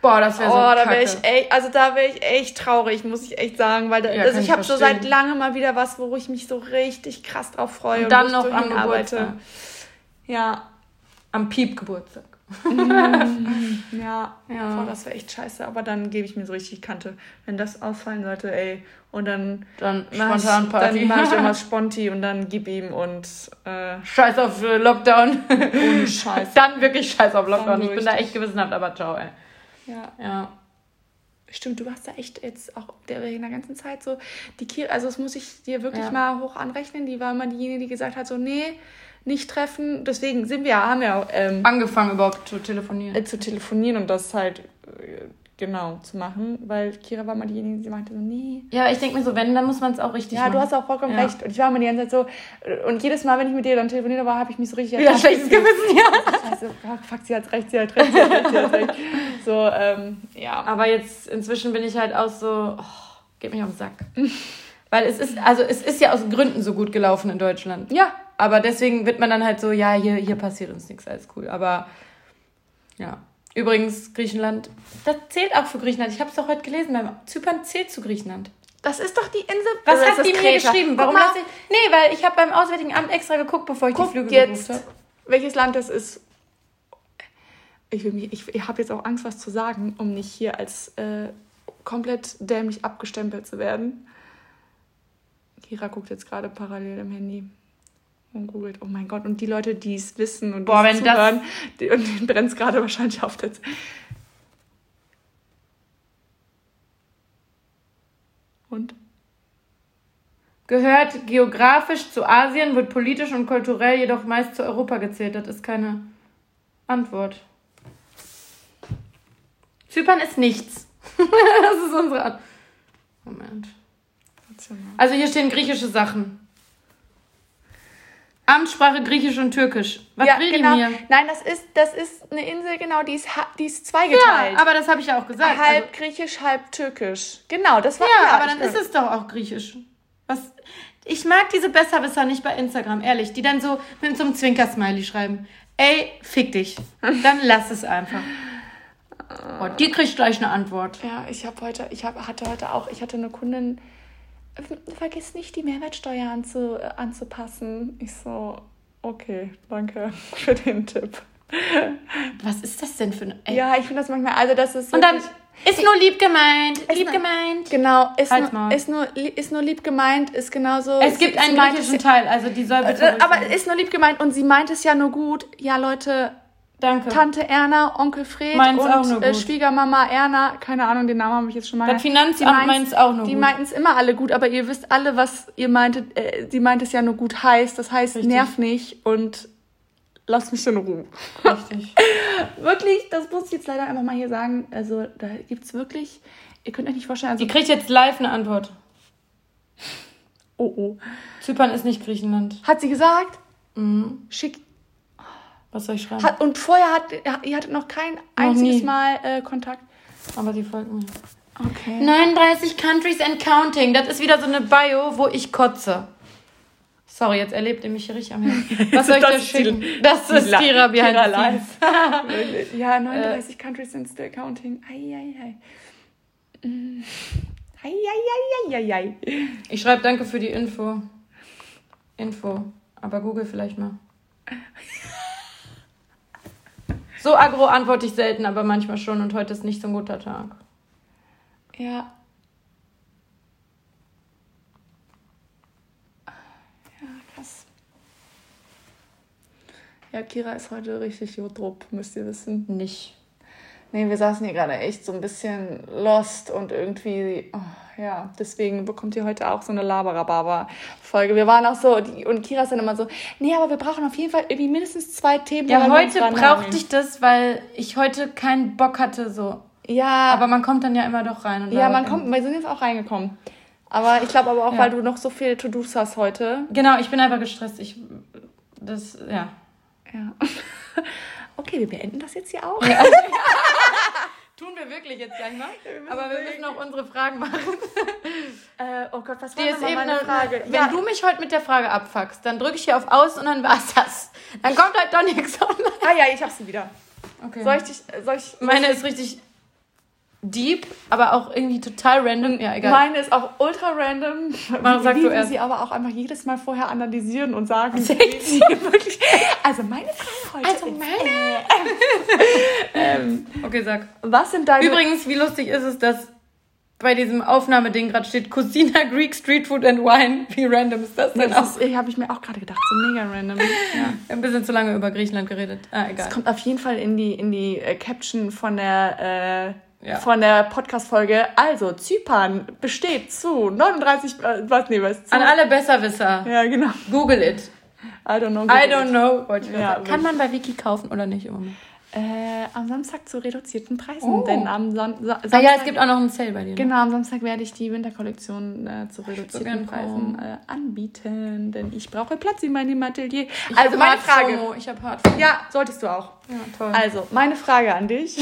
Boah, das wäre oh, so da wäre ich echt, also da wäre ich echt traurig, muss ich echt sagen, weil da, ja, also ich, ich habe so seit langem mal wieder was, wo ich mich so richtig krass drauf freue und, und dann noch am Geburtstag. Ja. Am Piep-Geburtstag. Mm, ja, ja. Boah, das wäre echt scheiße, aber dann gebe ich mir so richtig Kante, wenn das ausfallen sollte, ey, und dann dann spontan Party. Dann mache ich immer Sponti und dann gib ihm und äh, Scheiß auf äh, Lockdown. Und Scheiß. dann wirklich Scheiß auf Lockdown. Ich bin da echt gewissenhaft, aber ciao, ey. Ja. Ja. Stimmt, du warst da echt jetzt auch in der ganzen Zeit so. Die Kira, also das muss ich dir wirklich ja. mal hoch anrechnen. Die war immer diejenige, die gesagt hat, so, nee, nicht treffen. Deswegen sind wir, haben ja ähm, angefangen überhaupt zu telefonieren. Äh, zu telefonieren und das halt äh, genau zu machen, weil Kira war mal diejenige, die meinte so, nee. Ja, ich denke mir so, wenn, dann muss man es auch richtig ja, machen. Ja, du hast auch vollkommen ja. recht. Und ich war immer die ganze Zeit so, und jedes Mal, wenn ich mit dir dann telefoniert habe, habe ich mich so richtig... Ja, schlechtes Gewissen, ja. Scheiße, fuck, sie hat recht, sie hat recht, sie hat recht, sie hat recht. So, ähm, ja. Aber jetzt, inzwischen bin ich halt auch so, oh, geht mich auf den Sack. Weil es ist, also es ist ja aus Gründen so gut gelaufen in Deutschland. Ja. Aber deswegen wird man dann halt so, ja, hier, hier passiert uns nichts, alles cool. Aber ja. Übrigens, Griechenland, das zählt auch für Griechenland. Ich habe es doch heute gelesen, beim Zypern zählt zu Griechenland. Das ist doch die Insel. Was hat die mir geschrieben? Warum lasse ich. Nee, weil ich habe beim Auswärtigen Amt extra geguckt, bevor ich Guck die Flüge jetzt, habe. Welches Land das ist. Ich, ich, ich habe jetzt auch Angst, was zu sagen, um nicht hier als äh, komplett dämlich abgestempelt zu werden. Kira guckt jetzt gerade parallel im Handy und googelt, oh mein Gott, und die Leute, die es wissen und Boah, wenn zuhören, das... die, und denen brennt es gerade wahrscheinlich auf der Und? Gehört geografisch zu Asien, wird politisch und kulturell jedoch meist zu Europa gezählt. Das ist keine. Antwort. Zypern ist nichts. das ist unsere Antwort. Moment. Also hier stehen griechische Sachen. Amtssprache Griechisch und Türkisch. Was ja, will genau. die mir? Nein, das ist, das ist eine Insel, genau, die ist, die ist zweigeteilt. Ja, aber das habe ich ja auch gesagt. halb griechisch, halb türkisch. Genau, das war Also, ja, ja, aber dann ist es doch auch Griechisch. Was? Ich mag diese Besserwisser nicht bei Instagram, ehrlich. Die dann so mit so einem Zwinker-Smiley schreiben. Ey, fick dich. Dann lass es einfach. Oh, die kriegt gleich eine Antwort. Ja, ich habe heute, ich hab, hatte heute auch, ich hatte eine Kundin, "Ver- vergiss nicht, die Mehrwertsteuer anzu, äh, anzupassen. Ich so, okay, danke für den Tipp. Was ist das denn für eine. Ey. Ja, ich finde das manchmal, also das ist Und dann ist nur lieb gemeint. Lieb nur- gemeint. Genau, ist, Halt's nur, ist, nur, ist nur lieb gemeint, ist genauso. Es gibt einen griechischen es- Teil, also die soll bitte. Äh, Aber ruhig sein. ist nur lieb gemeint und sie meint es ja nur gut. Ja, Leute, Danke. Tante Erna, Onkel Fred Meint's und äh. Schwiegermama Erna, keine Ahnung, den Namen habe ich jetzt schon mal. Das Finanzamt Die meint's- meint's auch nur Die gut. meinten es immer alle gut, aber ihr wisst alle, was ihr meintet. Äh, sie meint es ja nur gut heißt. Das heißt, Richtig. nerv nicht und lass mich in Ruhe. Richtig. wirklich, das muss ich jetzt leider einfach mal hier sagen. Also, da gibt's wirklich, ihr könnt euch nicht vorstellen, also, Die kriegt jetzt live eine Antwort. oh, oh. Zypern ist nicht Griechenland. Hat sie gesagt? Mhm. Schick. Was soll ich schreiben? Hat, und vorher hat, ihr hattet noch kein einziges nie. Mal äh, Kontakt. Aber sie folgt mir. Okay. 39 Countries and Counting. Das ist wieder so eine Bio, wo ich kotze. Sorry, jetzt erlebt ihr mich hier richtig am Herzen. Was soll ich Das da schicken? die- Das ist La- Kira behind the live. Ja, 39 countries sind still counting. Ei, ei, ei. Mm. Ei, ei, ei. Ich schreibe danke für die Info. Info. Aber Google vielleicht mal. So aggro antworte ich selten, aber manchmal schon und heute ist nicht so ein guter Tag. Ja. Ja, krass. Ja, Kira ist heute richtig Jodrup, müsst ihr wissen. Nicht. Nee, wir saßen hier gerade echt so ein bisschen lost und irgendwie, oh, ja, deswegen bekommt ihr heute auch so eine Laberababa-Folge. Wir waren auch so, und Kira ist dann immer so, nee, aber wir brauchen auf jeden Fall irgendwie mindestens zwei Themen. Ja, heute ranhangeln." brauchte ich das, weil ich heute keinen Bock hatte, so. Ja, Aber man kommt dann ja immer doch rein. Und ja, man kommt, wir sind jetzt auch reingekommen. Aber ich glaube aber auch, Ja. weil du noch so viele To-Dos hast heute. Genau, ich bin einfach gestresst. Ich, das, ja. Ja. Okay, wir beenden das jetzt hier auch. Tun wir wirklich jetzt gleich mal. Aber wir müssen auch unsere Fragen machen. Äh, oh Gott, was war Die denn ist eben meine eine Frage? Wenn du mich heute mit der Frage abfuckst, dann drücke ich hier auf Aus und dann war's das. Dann kommt halt doch nichts online. Ah ja, ich hab sie wieder. Okay. Soll ich dich, soll ich... Meine ist richtig deep, aber auch irgendwie total random. Ja, egal. Meine ist auch ultra random. Mach, sag wie du wir erst. sie aber auch einfach jedes Mal vorher analysieren und sagen, wie sie wirklich. Also meine Frage heute Also meine- ähm, Okay, sag. was sind deine Übrigens, wie lustig ist es, dass bei diesem Aufnahmeding gerade steht Cusina Greek Street Food and Wine. Wie random ist das denn auch? Das ist, habe ich mir auch gerade gedacht, so mega random. Ja. Wir haben ein bisschen zu lange über Griechenland geredet. Ah, egal. Das kommt auf jeden Fall in die, in die äh, Caption von der, äh, Ja. von der Podcast-Folge. Also, Zypern besteht zu 39, äh, was, nee, was? Zu, An alle Besserwisser. Ja, genau. Google it. I don't know. I don't know. Wollte ich Ja, sagen. Kann man bei Wiki kaufen oder nicht im Moment? Äh, am Samstag zu reduzierten Preisen, Oh. denn am Son Sa Ah Samstag, ja, es gibt auch noch einen Sale bei dir. ne? Genau, am Samstag werde ich die Winterkollektion äh, zu reduzierten Preisen äh, anbieten, denn ich brauche Platz in meinem Atelier. Ich also meine Frage. Ich habe hart. Ja, solltest du auch. Ja, toll. Also, meine Frage an dich.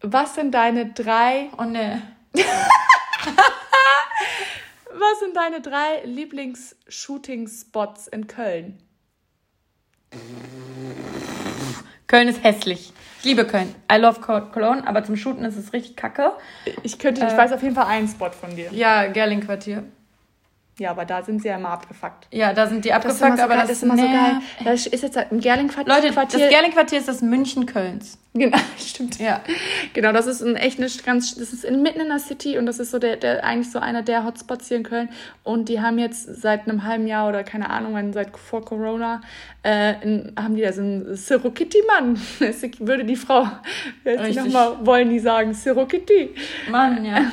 Was sind deine drei, oh ne. was sind deine drei Lieblings-Shooting-Spots in Köln? Köln ist hässlich. Ich liebe Köln. I love Co- Cologne, aber zum Shooten ist es richtig kacke. Ich könnte, ich Äh. weiß auf jeden Fall einen Spot von dir. Ja, Gerling-Quartier. Ja, aber da sind sie ja immer abgefuckt. Ja, da sind die Das abgefuckt, immer so aber geil, das, das ist immer so geil. Das ist jetzt im Gerling-Quartier. Leute, das Quartier- Gerling-Quartier ist das München Kölns. Genau, stimmt. Ja. Genau, das ist ein echt eine ganz, das ist in, mitten in der City und das ist so der, der eigentlich so einer der Hotspots hier in Köln. Und die haben jetzt seit einem halben Jahr oder keine Ahnung, seit vor Corona, äh, in, haben die da so einen Ciro Kitty Mann. Es würde die Frau, Richtig. nochmal wollen die sagen, Ciro Kitty. Mann, ja.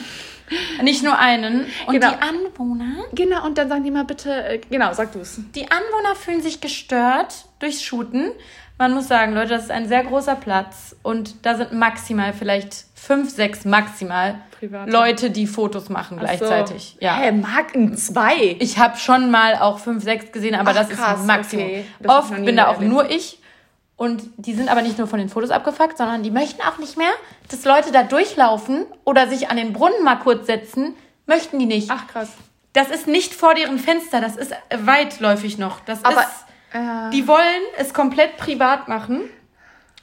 Nicht nur einen. Und Genau. die Anwohner, Genau, und dann sagen die mal bitte, äh, genau, sag du es. die Anwohner fühlen sich gestört durchs Shooten, man muss sagen, Leute, das ist ein sehr großer Platz und da sind maximal vielleicht fünf, sechs maximal Private. Leute, die Fotos machen gleichzeitig. Ja. Hä, Marken zwei. Ich habe schon mal auch fünf, sechs gesehen, aber Ach, das krass, ist ein Maximum. okay. Das Oft bin da auch erlebt. nur ich und die sind aber nicht nur von den Fotos abgefuckt, sondern die möchten auch nicht mehr, dass Leute da durchlaufen oder sich an den Brunnen mal kurz setzen. Möchten die nicht. Ach krass. Das ist nicht vor deren Fenster, das ist weitläufig noch. Das Aber, ist, äh, die wollen es komplett privat machen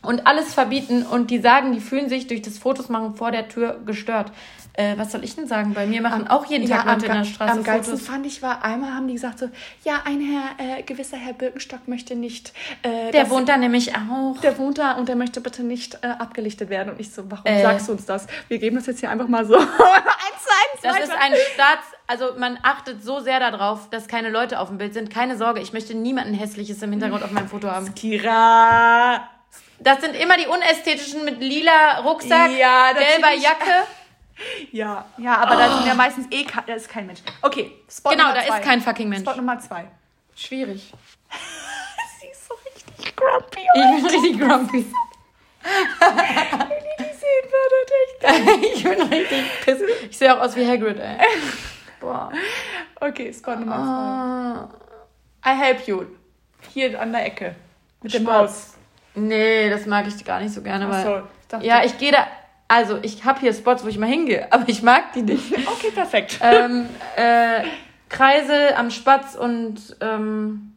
und alles verbieten und die sagen, die fühlen sich durch das Fotos machen vor der Tür gestört. Äh, was soll ich denn sagen? Bei mir machen auch jeden Tag Leute in der Straße am geilsten Fotos. fand ich war, einmal haben die gesagt so, ja, ein Herr, äh, gewisser Herr Birkenstock möchte nicht, äh, Der wohnt da nämlich auch. der wohnt da und der möchte bitte nicht äh, abgelichtet werden. Und ich so, warum Äh. sagst du uns das? Wir geben das jetzt hier einfach mal so eins eins Das ist ein Staats... Also man achtet so sehr darauf, dass keine Leute auf dem Bild sind. Keine Sorge, ich möchte niemanden Hässliches im Hintergrund auf meinem Foto haben. Kira. Das sind immer die unästhetischen mit lila Rucksack, Ja, gelber Jacke. Ja, ja, aber da sind ja meistens eh, da ist kein Mensch. Okay, Spot Genau, Nummer da zwei. ist kein fucking Mensch. Spot Nummer zwei. Schwierig. Sie ist so richtig grumpy. Ich bin richtig grumpy. Wenn ihr die sehen würdet, echt. ich bin richtig piss. Ich sehe auch aus wie Hagrid, ey. Boah. Okay, Spot Nummer zwei. I help you. Hier an der Ecke. Mit dem Spot. Nee, das mag ich gar nicht so gerne, Ach weil. so, ich dachte- ja, ich gehe da. Also, ich habe hier Spots, wo ich mal hingehe, aber ich mag die nicht. Okay, perfekt. ähm, äh, Kreisel am Spatz und ähm,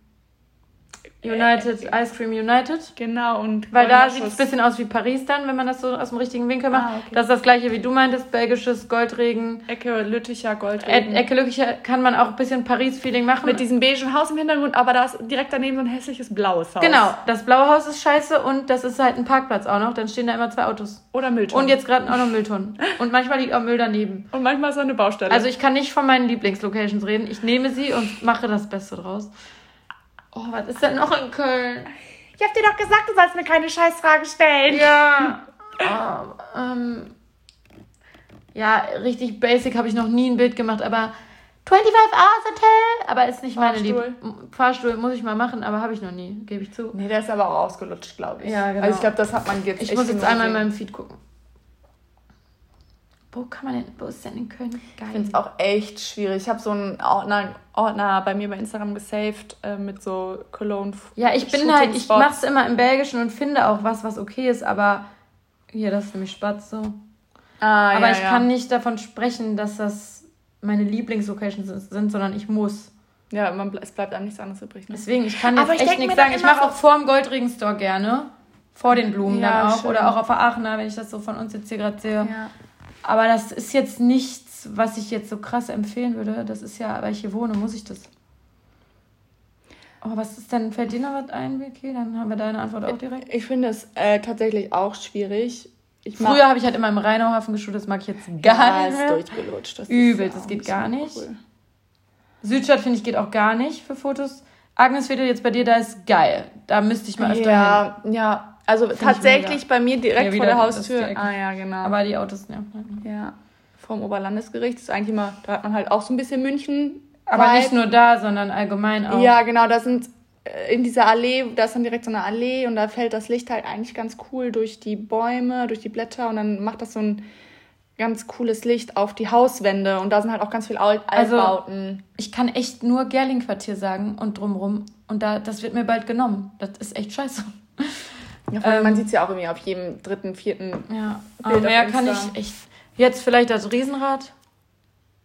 United, Ice Cream United. Genau, und Weil da sieht es ein bisschen aus wie Paris dann, wenn man das so aus dem richtigen Winkel macht. Ah, okay. Das ist das gleiche wie du meintest, belgisches Goldregen. Ecke Lütticher Gold. E Ecke Lückicher kann man auch ein bisschen Paris-Feeling machen. mit diesem beigen Haus im Hintergrund, aber da ist direkt daneben so ein hässliches blaues Haus. genau, das blaue Haus ist scheiße und das ist halt ein Parkplatz auch noch. Dann stehen da immer zwei Autos. Oder Mülltonnen. Und jetzt gerade auch noch Mülltonnen. Und manchmal liegt auch Müll daneben. Und manchmal so eine Baustelle. Also ich kann nicht von meinen Lieblingslocations reden. Ich nehme sie und mache das Beste draus. Oh, was ist denn noch in Köln? ich hab dir doch gesagt, du sollst mir keine Scheißfragen stellen. Ja. Oh, ähm, ja, richtig basic habe ich noch nie ein Bild gemacht, aber 25 Hours Hotel, aber ist nicht meine Fahrstuhl. Lieb Fahrstuhl muss ich mal machen, aber habe ich noch nie, gebe ich zu. Nee, der ist aber auch ausgelutscht, glaube ich. Ja, genau. Also ich glaube, das hat man jetzt Ich muss jetzt einmal in meinem Feed gucken. Wo kann man denn, wo ist denn in Köln? Geil. Ich finde es auch echt schwierig. Ich habe so einen Ordner, Ordner bei mir bei Instagram gesaved äh, mit so Cologne. Ja, ich bin halt, ich mache es immer im Belgischen und finde auch was, was okay ist, aber hier, das ist nämlich Spatz so. Ah, aber ja, ich ja. kann nicht davon sprechen, dass das meine Lieblingslocations sind, sondern ich muss. Ja, man, es bleibt einem nichts anderes übrig. Ne? Deswegen, ich kann jetzt Aber echt nichts sagen. Ich mache auch vor dem Goldregen Store gerne. Vor den Blumen Ja, dann auch. schön. Oder auch auf der Aachener, wenn ich das so von uns jetzt hier gerade sehe. Ja. Aber das ist jetzt nichts, was ich jetzt so krass empfehlen würde. Das ist ja, weil ich hier wohne, muss ich das. Oh, was ist denn, fällt dir noch was ein, Vicky? Dann haben wir deine Antwort auch direkt. Ich finde es äh, tatsächlich auch schwierig. Ich Früher habe ich halt immer im Rheinauhafen geschult, das mag ich jetzt gar ja, nicht ist mehr. durchgelutscht. Das Übel, ist, das geht gar nicht. cool. Südstadt, finde ich, geht auch gar nicht für Fotos. Agnesviertel jetzt bei dir, da ist geil. Da müsste ich mal öfter hin. Ja, ja. Also ich tatsächlich bei mir direkt Ja, vor der Haustür. Ah ja, genau. Aber die Autos nerven. ja, vom Oberlandesgericht ist eigentlich immer, da hat man halt auch so ein bisschen München. Aber Vibe. nicht nur da, sondern allgemein auch. Ja, genau, da sind äh, in dieser Allee, da ist dann direkt so eine Allee und da fällt das Licht halt eigentlich ganz cool durch die Bäume, durch die Blätter und dann macht das so ein ganz cooles Licht auf die Hauswände und da sind halt auch ganz viele Alt Also- Altbauten. Ich kann echt nur Gerling-Quartier sagen und drumrum. Und da, das wird mir bald genommen. Das ist echt scheiße. Ja, allem, man ähm, sieht es ja auch irgendwie auf jedem dritten, vierten. Ja, Bild aber mehr kann ich echt. Jetzt vielleicht das Riesenrad.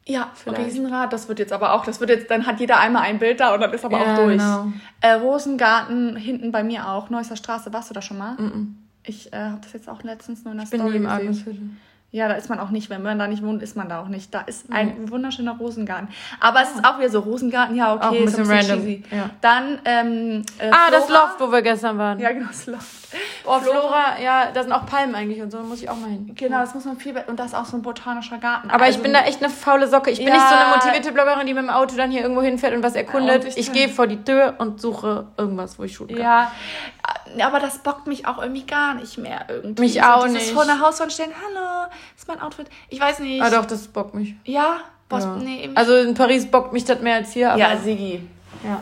Ja, Vielleicht. Riesenrad, das wird jetzt aber auch, das wird jetzt, dann hat jeder einmal ein Bild da und dann ist aber Ja, auch durch. genau. Äh, Rosengarten hinten bei mir auch, Neusser Straße, warst du da schon mal? Mhm. Ich äh, habe das jetzt auch letztens nur in der Ich bin Story nie im gesehen. Ja, da ist man auch nicht. Wenn man da nicht wohnt, ist man da auch nicht. Da ist ein wunderschöner Rosengarten. Aber es ist auch wieder so Rosengarten, ja, okay, Auch ein ist bisschen random, cheesy. ja. Dann, ähm, äh, Ah, das Flora. Loft, wo wir gestern waren. Ja, genau, das Loft. Oh, Flora, ja, da sind auch Palmen eigentlich und so, da muss ich auch mal hin. Genau, das muss man viel, und da ist auch so ein botanischer Garten. Aber Also, ich bin da echt eine faule Socke. Ich bin Ja. nicht so eine motivierte Bloggerin, die mit dem Auto dann hier irgendwo hinfährt und was erkundet. und ich- ich gehe vor die Tür und suche irgendwas, wo ich shooten kann. Ja, aber das bockt mich auch irgendwie gar nicht mehr irgendwie. Mich auch dieses nicht. vor der Hauswand stehen, hallo, ist mein Outfit. Ich weiß nicht. Ah doch, das bockt mich. Ja? Boss, Ja. Nee, eben Also in Paris bockt mich das mehr als hier, aber ja, Sigi. ja.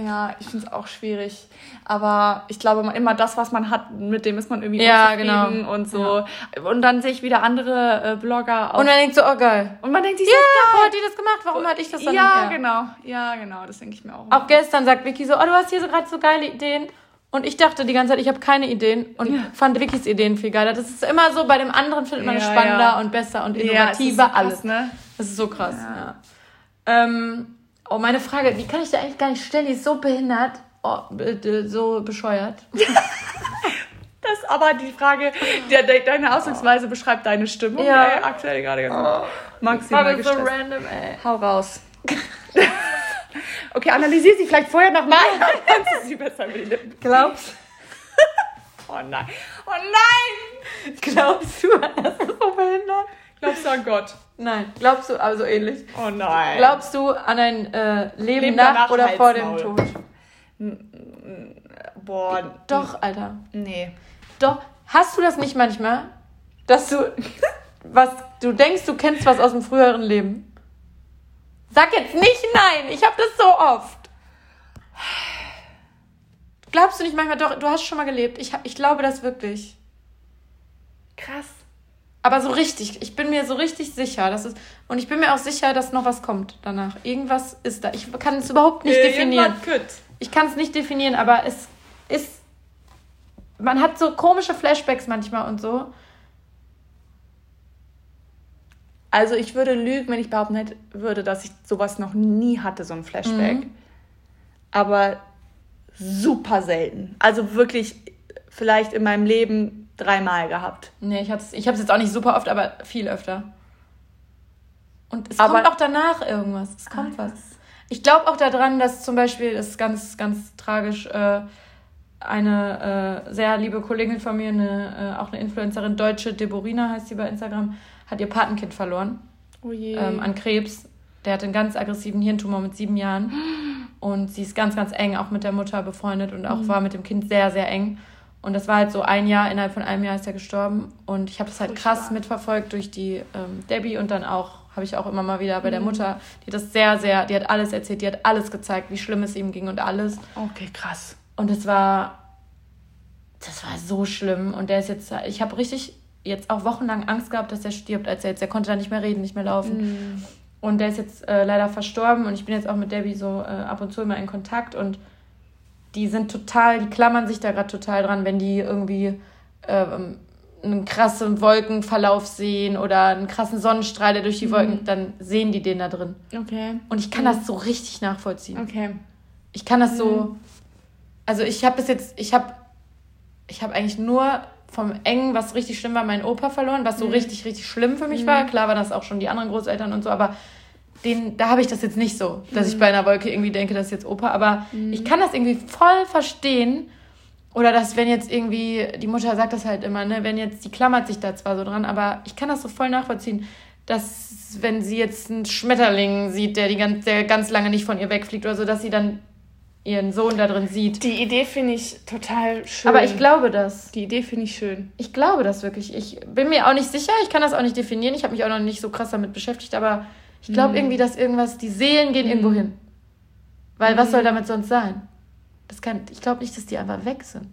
Ja, ich finde es auch schwierig. Aber ich glaube immer das, was man hat, mit dem ist man irgendwie Ja, genau. und so. Und dann sehe ich wieder andere äh, Blogger auch. Und man denkt so, oh geil. und man denkt sich Ja, so, wo hat die das gemacht? Warum hatte ich das dann ja, nicht? genau. Ja, genau. Das denke ich mir auch. Auch gestern sagt Vicky so, oh, du hast hier so gerade so geile Ideen. Und ich dachte die ganze Zeit, ich habe keine Ideen und Ja. fand Vickys Ideen viel geiler. Das ist immer so, bei dem anderen findet man es Ja, spannender ja. und besser und Ja, innovativer, so krass, alles. ne? Das ist so krass, ja. Ähm, oh, meine Frage, die kann ich dir eigentlich gar nicht stellen, die ist so behindert, oh, so bescheuert. Das ist aber die Frage, der, der, deine Ausdrucksweise beschreibt deine Stimmung. Ja. Ey, aktuell gerade ganz maximal Alles so random, ey. Hau raus. Okay, analysier sie vielleicht vorher nochmal. Kannst du sie besser über die Lippen. Glaubst, Oh nein. Oh nein. glaubst du, das ist so behindert? Glaubst du an Gott? Nein, glaubst du, also ähnlich. Oh nein. Glaubst du an ein äh, Leben, Leben nach oder vor dem. Tod? Boah. Doch, Alter. Nee. Doch. Hast du das nicht manchmal, dass du was du denkst, du kennst was aus dem früheren Leben? Sag jetzt nicht nein. Ich habe das so oft. Glaubst du nicht manchmal doch, du hast schon mal gelebt. Ich, ich glaube das wirklich. Krass. Aber so richtig, ich bin mir so richtig sicher, dass es und ich bin mir auch sicher, dass noch was kommt danach. Irgendwas ist da. Ich kann es überhaupt nicht definieren. Ich kann es nicht definieren, aber es ist. Man hat so komische Flashbacks manchmal und so. Also ich würde lügen, wenn ich behaupten hätte, würde, dass ich sowas noch nie hatte, so ein Flashback. Aber super selten. Also wirklich vielleicht in meinem Leben dreimal gehabt. Nee, ich, hab's- ich habe es jetzt auch nicht super oft, aber viel öfter. Und es Aber- kommt auch danach irgendwas. Es kommt was. Ich glaube auch daran, dass zum Beispiel, das ist ganz, ganz tragisch, äh, eine äh, sehr liebe Kollegin von mir, eine, äh, auch eine Influencerin, Deutsche, Deborina heißt sie bei Instagram, hat ihr Patenkind verloren Oh je. ähm, an Krebs. Der hatte einen ganz aggressiven Hirntumor mit sieben Jahren. Und sie ist ganz, ganz eng auch mit der Mutter befreundet und auch war mit dem Kind sehr, sehr eng. Und das war halt so ein Jahr, innerhalb von einem Jahr ist er gestorben. Und ich habe das halt Furchtbar. krass mitverfolgt durch die ähm, Debbie und dann auch, habe ich auch immer mal wieder bei der Mutter, die das sehr, sehr, die hat alles erzählt, die hat alles gezeigt, wie schlimm es ihm ging und alles. okay, krass. Und es war, das war so schlimm. Und der ist jetzt, ich habe richtig jetzt auch wochenlang Angst gehabt, dass er stirbt, als er jetzt, er konnte da nicht mehr reden, nicht mehr laufen. Und der ist jetzt äh, leider verstorben und ich bin jetzt auch mit Debbie so äh, ab und zu immer in Kontakt und die sind total, die klammern sich da gerade total dran, wenn die irgendwie ähm, einen krassen Wolkenverlauf sehen oder einen krassen Sonnenstrahl, der durch die Wolken, dann sehen die den da drin. Okay. Und ich kann das so richtig nachvollziehen. Okay. Ich kann das so. Also ich habe bis jetzt, ich habe, ich habe eigentlich nur vom Engen, was richtig schlimm war, meinen Opa verloren, was so richtig, richtig schlimm für mich war. Klar waren das auch schon die anderen Großeltern und so, aber den, da habe ich das jetzt nicht so, dass ich bei einer Wolke irgendwie denke, das ist jetzt Opa. Aber ich kann das irgendwie voll verstehen. Oder dass, wenn jetzt irgendwie, die Mutter sagt das halt immer, ne, wenn jetzt, die klammert sich da zwar so dran, aber ich kann das so voll nachvollziehen, dass, wenn sie jetzt einen Schmetterling sieht, der, die ganz, der ganz lange nicht von ihr wegfliegt oder so, dass sie dann ihren Sohn da drin sieht. Die Idee finde ich total schön. Aber ich glaube das. Die Idee finde ich schön. Ich glaube das wirklich. Ich bin mir auch nicht sicher, ich kann das auch nicht definieren. Ich habe mich auch noch nicht so krass damit beschäftigt, aber ich glaube irgendwie, dass irgendwas, die Seelen gehen irgendwo hin. Weil was soll damit sonst sein? Das kann, ich glaube nicht, dass die einfach weg sind.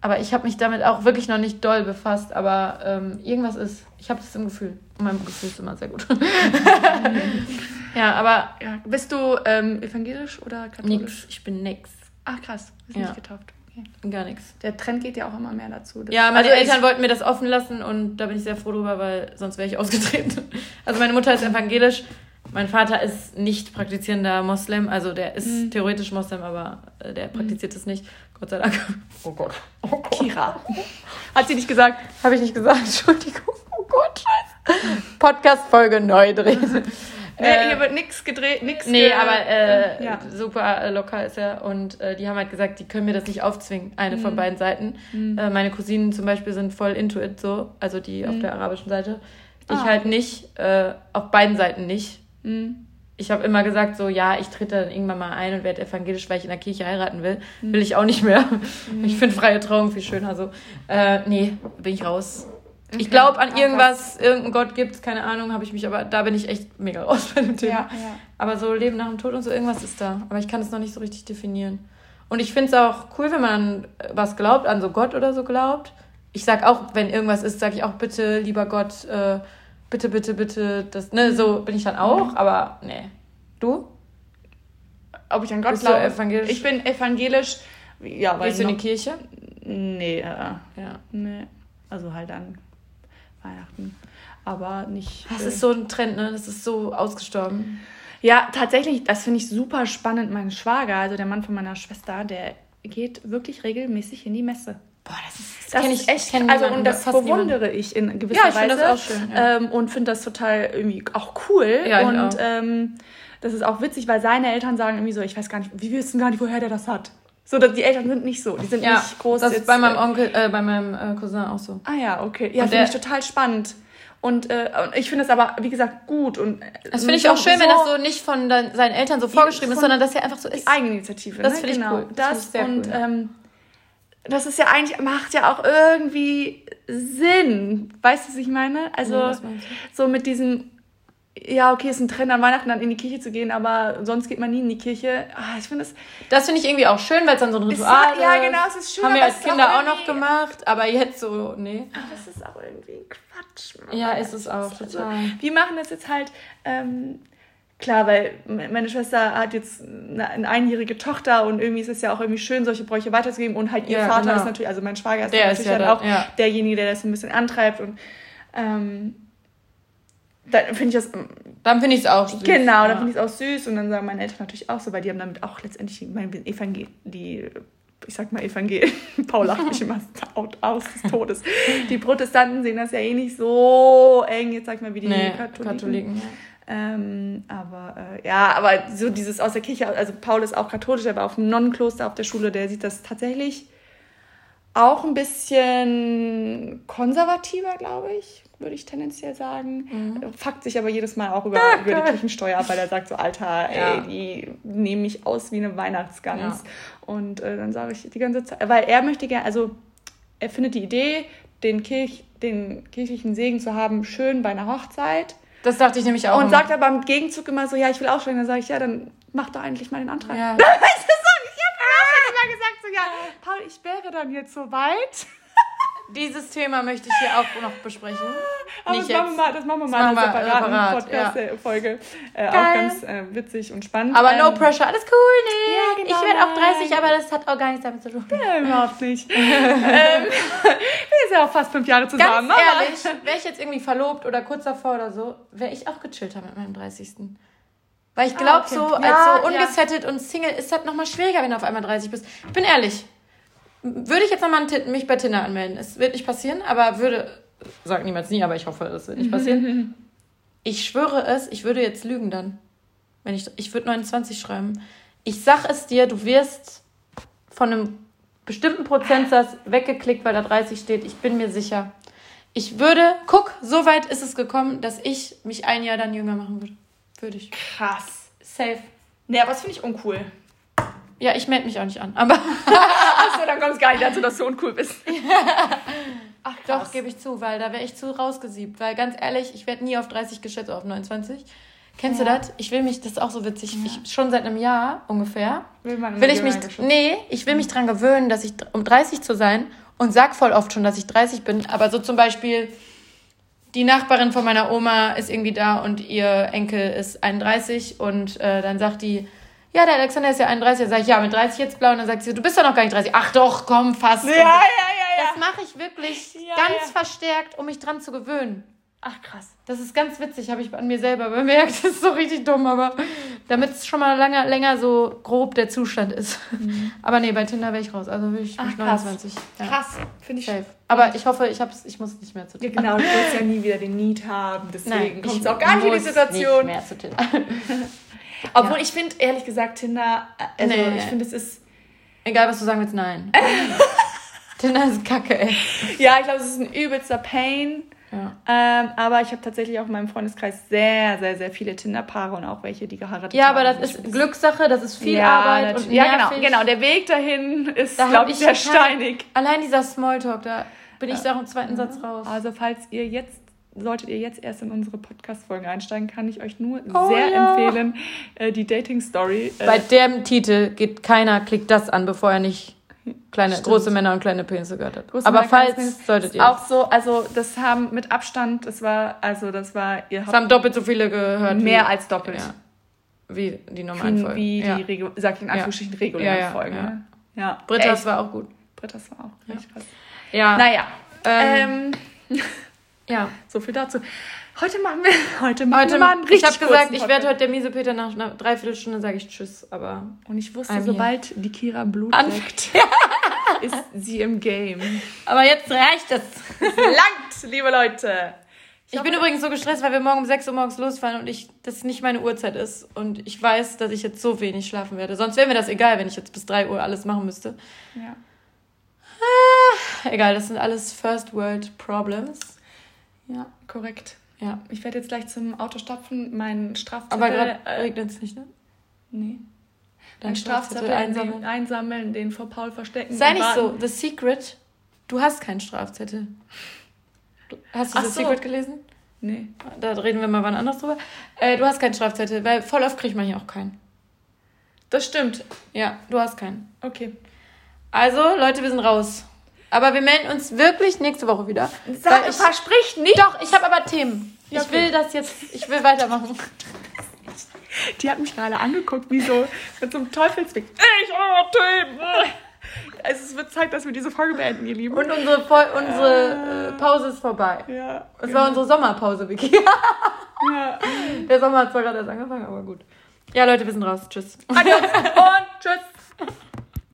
Aber ich habe mich damit auch wirklich noch nicht doll befasst, aber ähm, irgendwas ist. Ich habe das im Gefühl. Und mein Gefühl ist immer sehr gut. ja, aber Ja. Bist du ähm, evangelisch oder katholisch? nix. Ich bin nix. Ach krass, wir sind Ja. nicht getauft. Okay. Gar nichts. Der Trend geht ja auch immer mehr dazu. Ja, meine Also Eltern wollten mir das offen lassen und da bin ich sehr froh drüber, weil sonst wäre ich ausgetreten. Also meine Mutter ist evangelisch, mein Vater ist nicht praktizierender Moslem, also der ist theoretisch Moslem, aber äh, der praktiziert es nicht. Gott sei Dank. Oh Gott. Oh Gott. Kira. Hat sie nicht gesagt? Habe ich nicht gesagt, Entschuldigung. Oh Gott, scheiße. Podcast-Folge neu drehen. Nee, Äh, hier wird nichts gedreht, nichts. Nee, aber äh, ja. super äh, locker ist er. Und äh, die haben halt gesagt, die können mir das nicht aufzwingen, eine Mhm. von beiden Seiten. Äh, meine Cousinen zum Beispiel sind voll into it so, also die auf der arabischen Seite. Ich Mhm. Ah. halt nicht, äh, auf beiden Seiten nicht. Mhm. Ich habe immer gesagt, so ja, ich trete dann irgendwann mal ein und werde evangelisch, weil ich in der Kirche heiraten will. Mhm. Will ich auch nicht mehr. Ich finde freie Trauung viel schöner so. Äh, nee, bin ich raus. Ich glaube an irgendwas, irgendeinen Gott gibt's, keine Ahnung, habe ich mich, aber da bin ich echt mega raus bei dem Thema. Ja, ja. Aber so Leben nach dem Tod und so, irgendwas ist da. Aber ich kann es noch nicht so richtig definieren. Und ich finde es auch cool, wenn man an was glaubt, an so Gott oder so glaubt. Ich sag auch, wenn irgendwas ist, sage ich auch bitte, lieber Gott, äh, bitte, bitte, bitte, das, ne, so bin ich dann auch, aber nee. Du? Ob ich an Gott Bist du glaube? evangelisch? Ich bin evangelisch. Ja, Gehst du in die Kirche? Nee, äh, Ja. nee. Also halt an Weihnachten. Aber nicht. Das äh, ist so ein Trend, ne? Das ist so ausgestorben. Ja, tatsächlich, das finde ich super spannend. Mein Schwager, also der Mann von meiner Schwester, der geht wirklich regelmäßig in die Messe. Boah, das ist, Das kenn ist echt, also niemanden, und das bewundere ich in gewisser Ja, ich Weise. das auch schön, ja. Ähm, und finde das total irgendwie auch cool. Ja, ich und. Ähm, das ist auch witzig, weil seine Eltern sagen irgendwie so, ich weiß gar nicht, wie wissen gar nicht, woher der das hat. So, die Eltern sind nicht so, die sind Ja, nicht groß. das ist bei meinem äh, Onkel, äh, bei meinem äh, Cousin auch so. Ah ja, okay. Ja, finde ich total spannend. Und, äh, ich finde es aber, wie gesagt, gut. Und äh, Das finde ich auch schön, wenn das so nicht von dein, seinen Eltern so vorgeschrieben ist, sondern dass er einfach so die ist. Eigeninitiative. Das ne? finde ich genau. cool. Das Das, ich sehr und cool. ähm, das ist ja eigentlich, macht ja auch irgendwie Sinn. Weißt du, was ich meine? Also meinst so mit diesem, ja, okay, ist ein Trend an Weihnachten dann in die Kirche zu gehen, aber sonst geht man nie in die Kirche. Ah, ich finde das. Das finde ich irgendwie auch schön, weil es dann so ein Ist Ritual ja, ist. genau, es ist schön, Haben wir als Kinder auch auch noch gemacht, aber jetzt so, nee. Ah, das ist auch irgendwie Quatsch. Mann. Ja, ist es auch, Also, total. wir machen das jetzt halt, ähm, klar, weil me- meine Schwester hat jetzt eine, eine einjährige Tochter und irgendwie ist es ja auch irgendwie schön, solche Bräuche weiterzugeben und halt ihr Ja, Vater genau. ist natürlich, also mein Schwager ist Der natürlich ist ja dann da, auch ja. derjenige, der das ein bisschen antreibt und ähm, dann finde ich das, Dann finde ich es auch süß. genau, ja. dann finde ich es auch süß und dann sagen meine Eltern natürlich auch so, weil die haben damit auch letztendlich, ich meine, Evangel die, ich sag mal Evangel, Paul lacht mich immer out- aus des Todes. Die Protestanten sehen das ja eh nicht so eng, jetzt sag ich mal, wie die Nee, Katholiken. Katholiken. ja. Ähm, aber äh, ja, aber so dieses aus der Kirche, also Paul ist auch katholisch, der war auf dem Nonnenkloster auf der Schule, der sieht das tatsächlich auch ein bisschen konservativer, glaube ich, würde ich tendenziell sagen. Äh, Fuckt sich aber jedes Mal auch über, über die Kirchensteuer ab, weil er sagt so, Alter, ey, Ja. die nehmen mich aus wie eine Weihnachtsgans. Ja. Und äh, dann sage ich die ganze Zeit, weil er möchte gerne, also er findet die Idee, den, Kirch, den kirchlichen Segen zu haben, schön bei einer Hochzeit. Das dachte ich nämlich auch. Und immer. sagt aber im Gegenzug immer so, ja, ich will aussteigen. Dann sage ich, ja, dann mach doch eigentlich mal den Antrag. Ja. So? Ich habe immer gesagt, so, ja, Paul, ich wäre dann jetzt soweit. Dieses Thema möchte ich hier auch noch besprechen. Aber Nicht das, machen wir jetzt. mal, das machen wir mal in machen einer wir separaten separat, Podcast-Folge. Äh, auch ganz äh, witzig und spannend. Aber no Ähm, pressure, alles cool, nee. Ja, genau, ich werde auch nein. 30, aber das hat auch gar nichts damit zu tun. Ja, überhaupt nicht. ähm, wir sind ja auch fast fünf Jahre zusammen. Ganz aber- ehrlich, wäre ich jetzt irgendwie verlobt oder kurz davor oder so, wäre ich auch gechillter mit meinem 30. Weil ich glaube, okay. so als Ja, so ja. ungesettet und Single ist das nochmal schwieriger, wenn du auf einmal 30 bist. Ich bin ehrlich. Würde ich jetzt nochmal mich bei Tinder anmelden? Es wird nicht passieren, aber würde, sag niemals nie, aber ich hoffe, es wird nicht passieren. Ich schwöre es, ich würde jetzt lügen dann. Wenn ich, ich würde 29 schreiben. Ich sag es dir, du wirst von einem bestimmten Prozentsatz weggeklickt, weil da 30 steht. Ich bin mir sicher. Ich würde, guck, so weit ist es gekommen, dass ich mich ein Jahr dann jünger machen würde. Würde ich. Krass. Safe. Aber das finde ich uncool. Ja, ich melde mich auch nicht an. Aber Achso, dann kommt es gar nicht dazu, dass du uncool bist. Ach, doch, gebe ich zu, weil da wäre ich zu rausgesiebt. Weil ganz ehrlich, ich werde nie auf 30 geschätzt, auf 29. Kennst Ja. du das? Ich will mich, das ist auch so witzig, ich, schon seit einem Jahr ungefähr, Will, man will ich mich, nee, ich will mich dran gewöhnen, dass ich, um 30 zu sein und sag voll oft schon, dass ich 30 bin, aber so zum Beispiel, die Nachbarin von meiner Oma ist irgendwie da und ihr Enkel ist 31 und äh, dann sagt die, ja, der Alexander ist ja 31, dann sag ich, ja, mit 30 jetzt blau und dann sagt sie, du bist doch noch gar nicht 30. Ach doch, komm, fast. Ja, ja, ja, ja. Das mache ich wirklich Ja, ganz ja. verstärkt, um mich dran zu gewöhnen. Ach, krass. Das ist ganz witzig, habe ich an mir selber bemerkt. Das ist so richtig dumm, aber damit es schon mal länger, länger so grob der Zustand ist. Aber nee, bei Tinder wäre ich raus. Also will ich Ach, krass. 29. Ja. Krass. Finde ich Safe. Aber ich hoffe, ich, hab's, ich muss nicht mehr zu Ja, Tinder. genau, du wirst ja nie wieder den Need haben, deswegen kommt es auch gar nicht in die muss Situation. Nicht mehr zu Tinder. Obwohl ich finde, ehrlich gesagt, Tinder, äh, also Nee. ich finde, es ist, Egal, was du sagen willst, nein. Tinder ist kacke, ey. ja, ich glaube, es ist ein übelster Pain. Ja. Ähm, aber ich habe tatsächlich auch in meinem Freundeskreis sehr, sehr, sehr viele Tinder-Paare und auch welche, die geheiratet ja, haben. aber das Ich ist Glückssache, das ist viel ja, Arbeit und Ja, nervig. genau, genau. Der Weg dahin ist, Da glaube ich, sehr steinig. Allein dieser Smalltalk, da bin ich da auch im zweiten Satz raus. Also falls ihr jetzt, solltet ihr jetzt erst in unsere Podcast-Folgen einsteigen, kann ich euch nur Oh, sehr ja. empfehlen, äh, die Dating-Story. Äh, Bei dem Titel geht keiner, klickt das an, bevor er nicht kleine, Stimmt. große Männer und kleine Penisse gehört hat. Große Aber Männer, falls, solltet ihr. Auch so, also das haben mit Abstand, das war, also das war, ihr Es haben doppelt so viele gehört. mehr wie, als doppelt. Ja, wie die normalen Wie, Folgen. wie ja. die, Regu sag ich in Anführungsstrichen, regulären Ja, ja, Folgen. ja. ne? Ja. Britta's Echt. war auch gut. Britta's war auch richtig krass. Ja. Naja, ähm, ähm, ja. so viel dazu. Heute machen wir, heute machen Heute, wir mal einen richtig ich habe gesagt, ich werde heute der miese Peter nach einer Dreiviertelstunde sage ich Tschüss, aber Und ich wusste, sobald die Kira Blut An- leckt, ist sie im Game. aber jetzt reicht es. Langt, liebe Leute. Ich bin übrigens so gestresst, weil wir morgen um 6 Uhr morgens losfahren und ich das nicht meine Uhrzeit ist und ich weiß, dass ich jetzt so wenig schlafen werde. Sonst wäre mir das egal, wenn ich jetzt bis 3 Uhr alles machen müsste. Ja. Egal, das sind alles First World Problems. Ja, korrekt. Ja, Ich werde jetzt gleich zum Auto stapfen, meinen Strafzettel... aber gerade äh, regnet es nicht, ne? Nee. Dein Strafzettel einsammeln. einsammeln. einsammeln, den vor Paul verstecken. Sei nicht warten. so. The Secret. Du hast keinen Strafzettel. Du- Hast du Ach The so. Secret gelesen? Nee. Da reden wir mal wann anders drüber. Äh, du hast keinen Strafzettel, weil voll oft kriegt man hier auch keinen. Das stimmt. Ja, du hast keinen. Okay. Also, Leute, wir sind raus. Aber wir melden uns wirklich nächste Woche wieder. Sag, ich, versprich nicht. doch, ich habe aber Themen. Ja, Ich okay. will das jetzt, ich will weitermachen. Die hat mich gerade angeguckt, wie so mit so einem Teufelsweg. Ich habe Themen. Also es wird Zeit, dass wir diese Folge beenden, ihr Lieben. Und unsere, Vol unsere äh, Pause ist vorbei. ja. Es war unsere Sommerpause, Vicky. ja. Der Sommer hat zwar gerade erst angefangen, aber gut. Ja, Leute, wir sind raus. Tschüss. Adios und tschüss.